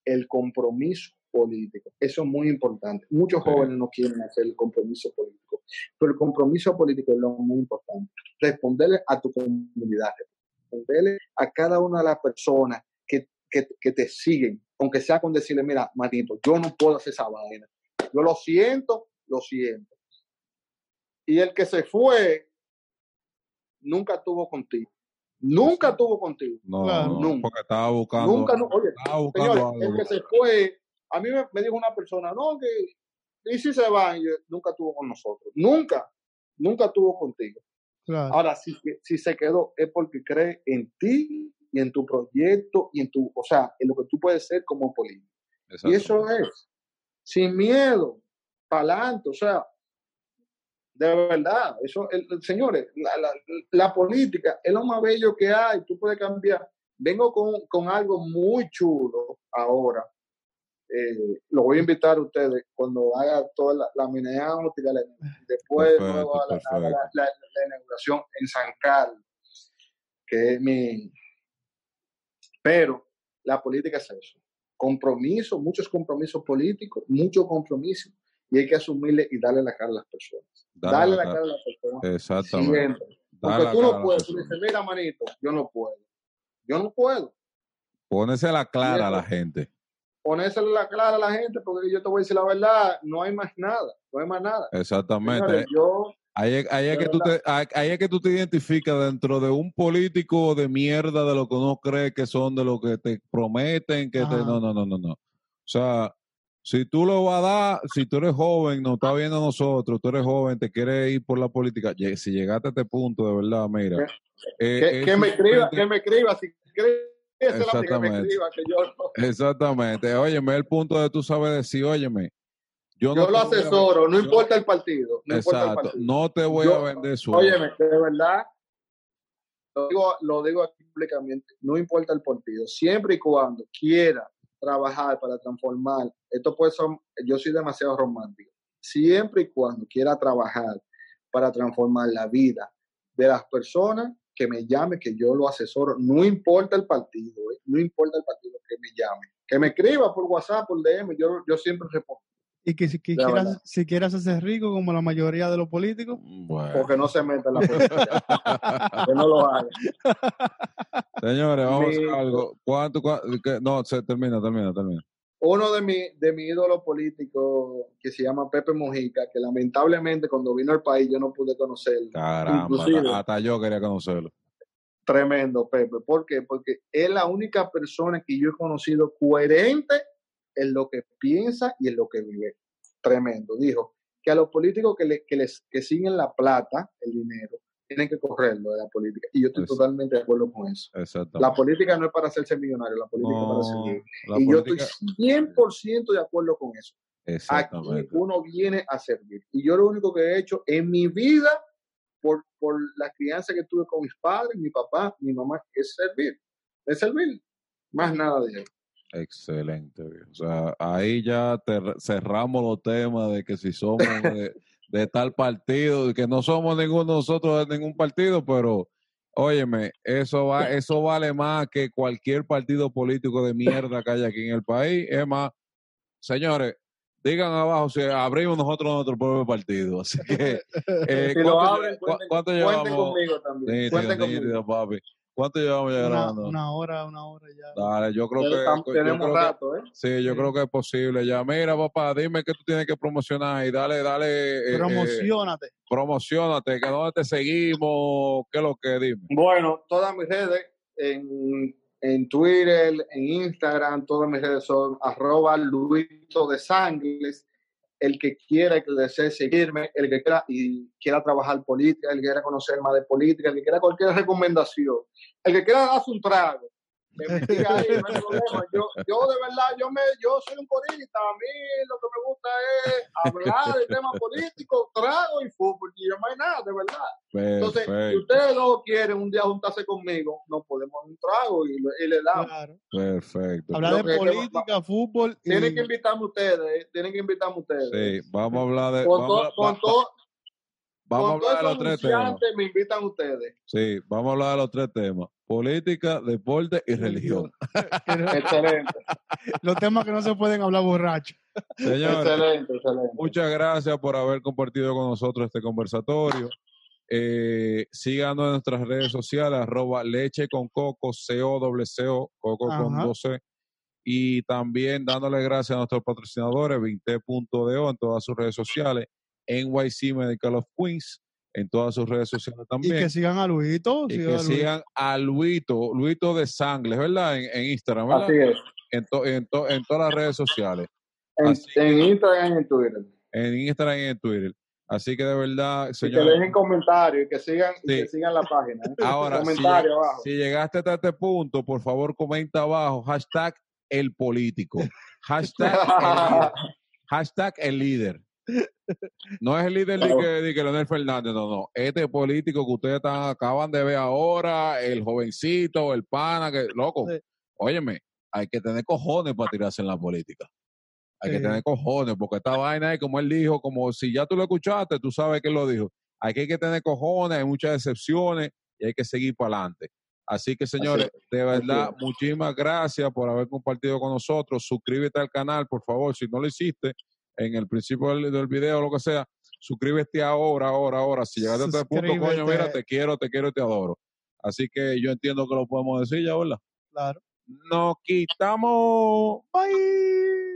el compromiso político. Eso es muy importante. Muchos jóvenes no quieren hacer el compromiso político, pero el compromiso político es lo muy importante. Responderle a tu comunidad, responderle a cada una de las personas que, que, que te siguen, aunque sea con decirle, mira, Manito, yo no puedo hacer esa vaina. Yo lo siento, lo siento. Y el que se fue nunca estuvo contigo. Nunca Exacto. estuvo contigo. No, Claro. no, Nunca. porque estaba buscando, Nunca, no, oye, estaba buscando Señor, el que se fue, a mí me, me dijo una persona, no, que, y si se van, yo, nunca estuvo con nosotros, nunca, nunca estuvo contigo. Claro. Ahora, si, si se quedó, es porque cree en ti y en tu proyecto y en tu, o sea, en lo que tú puedes ser como político. Y eso es, sin miedo, para adelante, o sea, de verdad, eso, el, señores, la, la, la política es lo más bello que hay, tú puedes cambiar. Vengo con, con algo muy chulo ahora. Eh, lo voy a invitar a ustedes cuando haga toda la, la mineáutica, después Perfecto, luego la, perfecto. la- la inauguración en San Carlos, que es mi... Pero la política es eso, compromiso, muchos compromisos políticos, mucho compromiso, y hay que asumirle y darle la cara a las personas. Dale Darle la cara a las personas Exactamente. siempre. Porque tú no puedes, tú dices, mira, manito, yo no puedo. Yo no puedo. Ponerse la clara a la gente. Ponérselo la clara a la gente, porque yo te voy a decir la verdad, no hay más nada, no hay más nada. Exactamente. Señores, yo, Ahí, es- ahí es que tú te, ahí es que tú te identificas dentro de un político de mierda de lo que uno cree que son, de lo que te prometen, que te... No, no, no, no, no. O sea, si tú lo vas a dar, si tú eres joven, nos está viendo a nosotros, tú eres joven, te quieres ir por la política, si llegaste a este punto, de verdad, mira. eh, que, que me escriba, que me escriba, si cree que me Exactamente. escriba, que yo, no- Exactamente. Óyeme, el punto de tú sabes decir, óyeme, yo, no yo lo asesoro, no importa el partido, no importa el Exacto. partido. No te voy Yo- a vender sueldo. Óyeme, de verdad, lo digo, lo digo aquí públicamente, no importa el partido, siempre y cuando quiera trabajar para transformar, esto puede ser, yo soy demasiado romántico, siempre y cuando quiera trabajar para transformar la vida de las personas, que me llame, que yo lo asesoro, no importa el partido, ¿eh? no importa el partido, que me llame, que me escriba por WhatsApp, por DM, yo, yo siempre respondo, Y que si, que quieras, si quieras hacer rico como la mayoría de los políticos, Bueno. porque no se meta en la política, que no lo haga. Señores, vamos a Mi- hacer algo. ¿Cuánto? No, se termina, termina, termina. uno de mi, de mi ídolo político que se llama Pepe Mojica, que lamentablemente cuando vino al país yo no pude conocerlo. Caramba, Inclusive- hasta yo quería conocerlo. Tremendo, Pepe. ¿Por qué? Porque es la única persona que yo he conocido coherente en lo que piensa y en lo que vive. Tremendo. Dijo, que a los políticos que, le- que les que siguen la plata, el dinero, tienen que correrlo de la política. Y yo estoy totalmente de acuerdo con eso. La política no es para hacerse millonario, la política es para servir. la Y yo estoy 100% de acuerdo con eso. Aquí uno viene a servir. Y yo lo único que he hecho en mi vida, por, por la crianza que tuve con mis padres, mi papá, mi mamá, es servir. Es servir. Más nada de eso. Excelente. O sea, ahí ya te- cerramos los temas de que si somos de, de tal partido, que no somos ninguno de nosotros de ningún partido, pero óyeme, eso va, eso vale más que cualquier partido político de mierda que haya aquí en el país. Es más, señores, digan abajo si abrimos nosotros nuestro propio partido. Así que, eh, Si lo ¿cuánto, abren, cuenten, cuánto cuenten llevamos? conmigo también. Nítido, Cuenten conmigo. papi. ¿Cuánto llevamos ya Una, grabando? una hora, una hora ya. Dale, yo creo Ya que, estamos- yo tenemos creo que- rato, ¿eh? Sí, yo Sí. creo que es posible. Ya, mira, papá, dime que tú tienes que promocionar y dale, dale. eh, eh, Promocionate. promocionate, que dónde te seguimos, qué es lo que dime. Bueno, todas mis redes, en, en Twitter, en Instagram, todas mis redes son arroba Luito de Sangles. El que quiera, que desee seguirme, el que quiera y quiera trabajar política, el que quiera conocer más de política, el que quiera cualquier recomendación, el que quiera darse un trago, me diga ahí, no hay problema. Yo, yo de verdad, yo me, yo soy un corista, a mí lo que me gusta es hablar de temas políticos, trago y fútbol, y no hay nada, de verdad. Entonces, si ustedes dos quieren un día juntarse conmigo, nos podemos dar un trago y, le- y le damos. Claro. perfecto. Hablar de política, fútbol y Tienen que invitarme ustedes, tienen que invitarme ustedes. Sí, vamos a hablar de, Con, vamos, to- a- con, va- to- vamos a hablar de los tres temas. me invitan ustedes. Sí, vamos a hablar de los tres temas. Política, deporte y religión. Excelente, Los temas que no se pueden hablar borracho. Señores, excelente, excelente. Muchas gracias por haber compartido con nosotros este conversatorio. Eh, síganos en nuestras redes sociales, arroba leche con coco, C-O-C-O, coco con. 12. Y también dándole gracias a nuestros patrocinadores, Vinte.do en todas sus redes sociales, NYC Medical of Queens en todas sus redes sociales Y también. que sigan a Luito. Y sigan que a sigan a Luito, Luito de Sangles, ¿verdad? En, en Instagram, ¿verdad? Así es. En, to- en, to- en todas las redes sociales. En, Así que- en Instagram y en Twitter. en Instagram y en Twitter. Así que de verdad, Y que señores, dejen comentarios y que sigan, y que sigan la página. ¿eh? ahora, si, abajo. llegaste hasta este punto, por favor comenta abajo, hashtag el político, hashtag el líder, hashtag el líder. No es el líder de que, de que Leonel Fernández, no, no. Este político que ustedes están, acaban de ver ahora, el jovencito, el pana, que, loco, Sí. óyeme, hay que tener cojones para tirarse en la política. Hay que tener cojones, porque esta vaina es como él dijo, como si ya tú lo escuchaste, tú sabes que él lo dijo. Hay que, hay que tener cojones, hay muchas excepciones y hay que seguir para adelante. Así que, señores, de verdad, muchísimas gracias por haber compartido con nosotros. Suscríbete al canal, por favor, si no lo hiciste en el principio del, del video o lo que sea, suscríbete ahora, ahora, ahora. Si llegaste a este punto, coño, mira, te quiero, te quiero y te adoro. Así que yo entiendo que lo podemos decir ya, ¿verdad? Claro. Nos quitamos. Bye.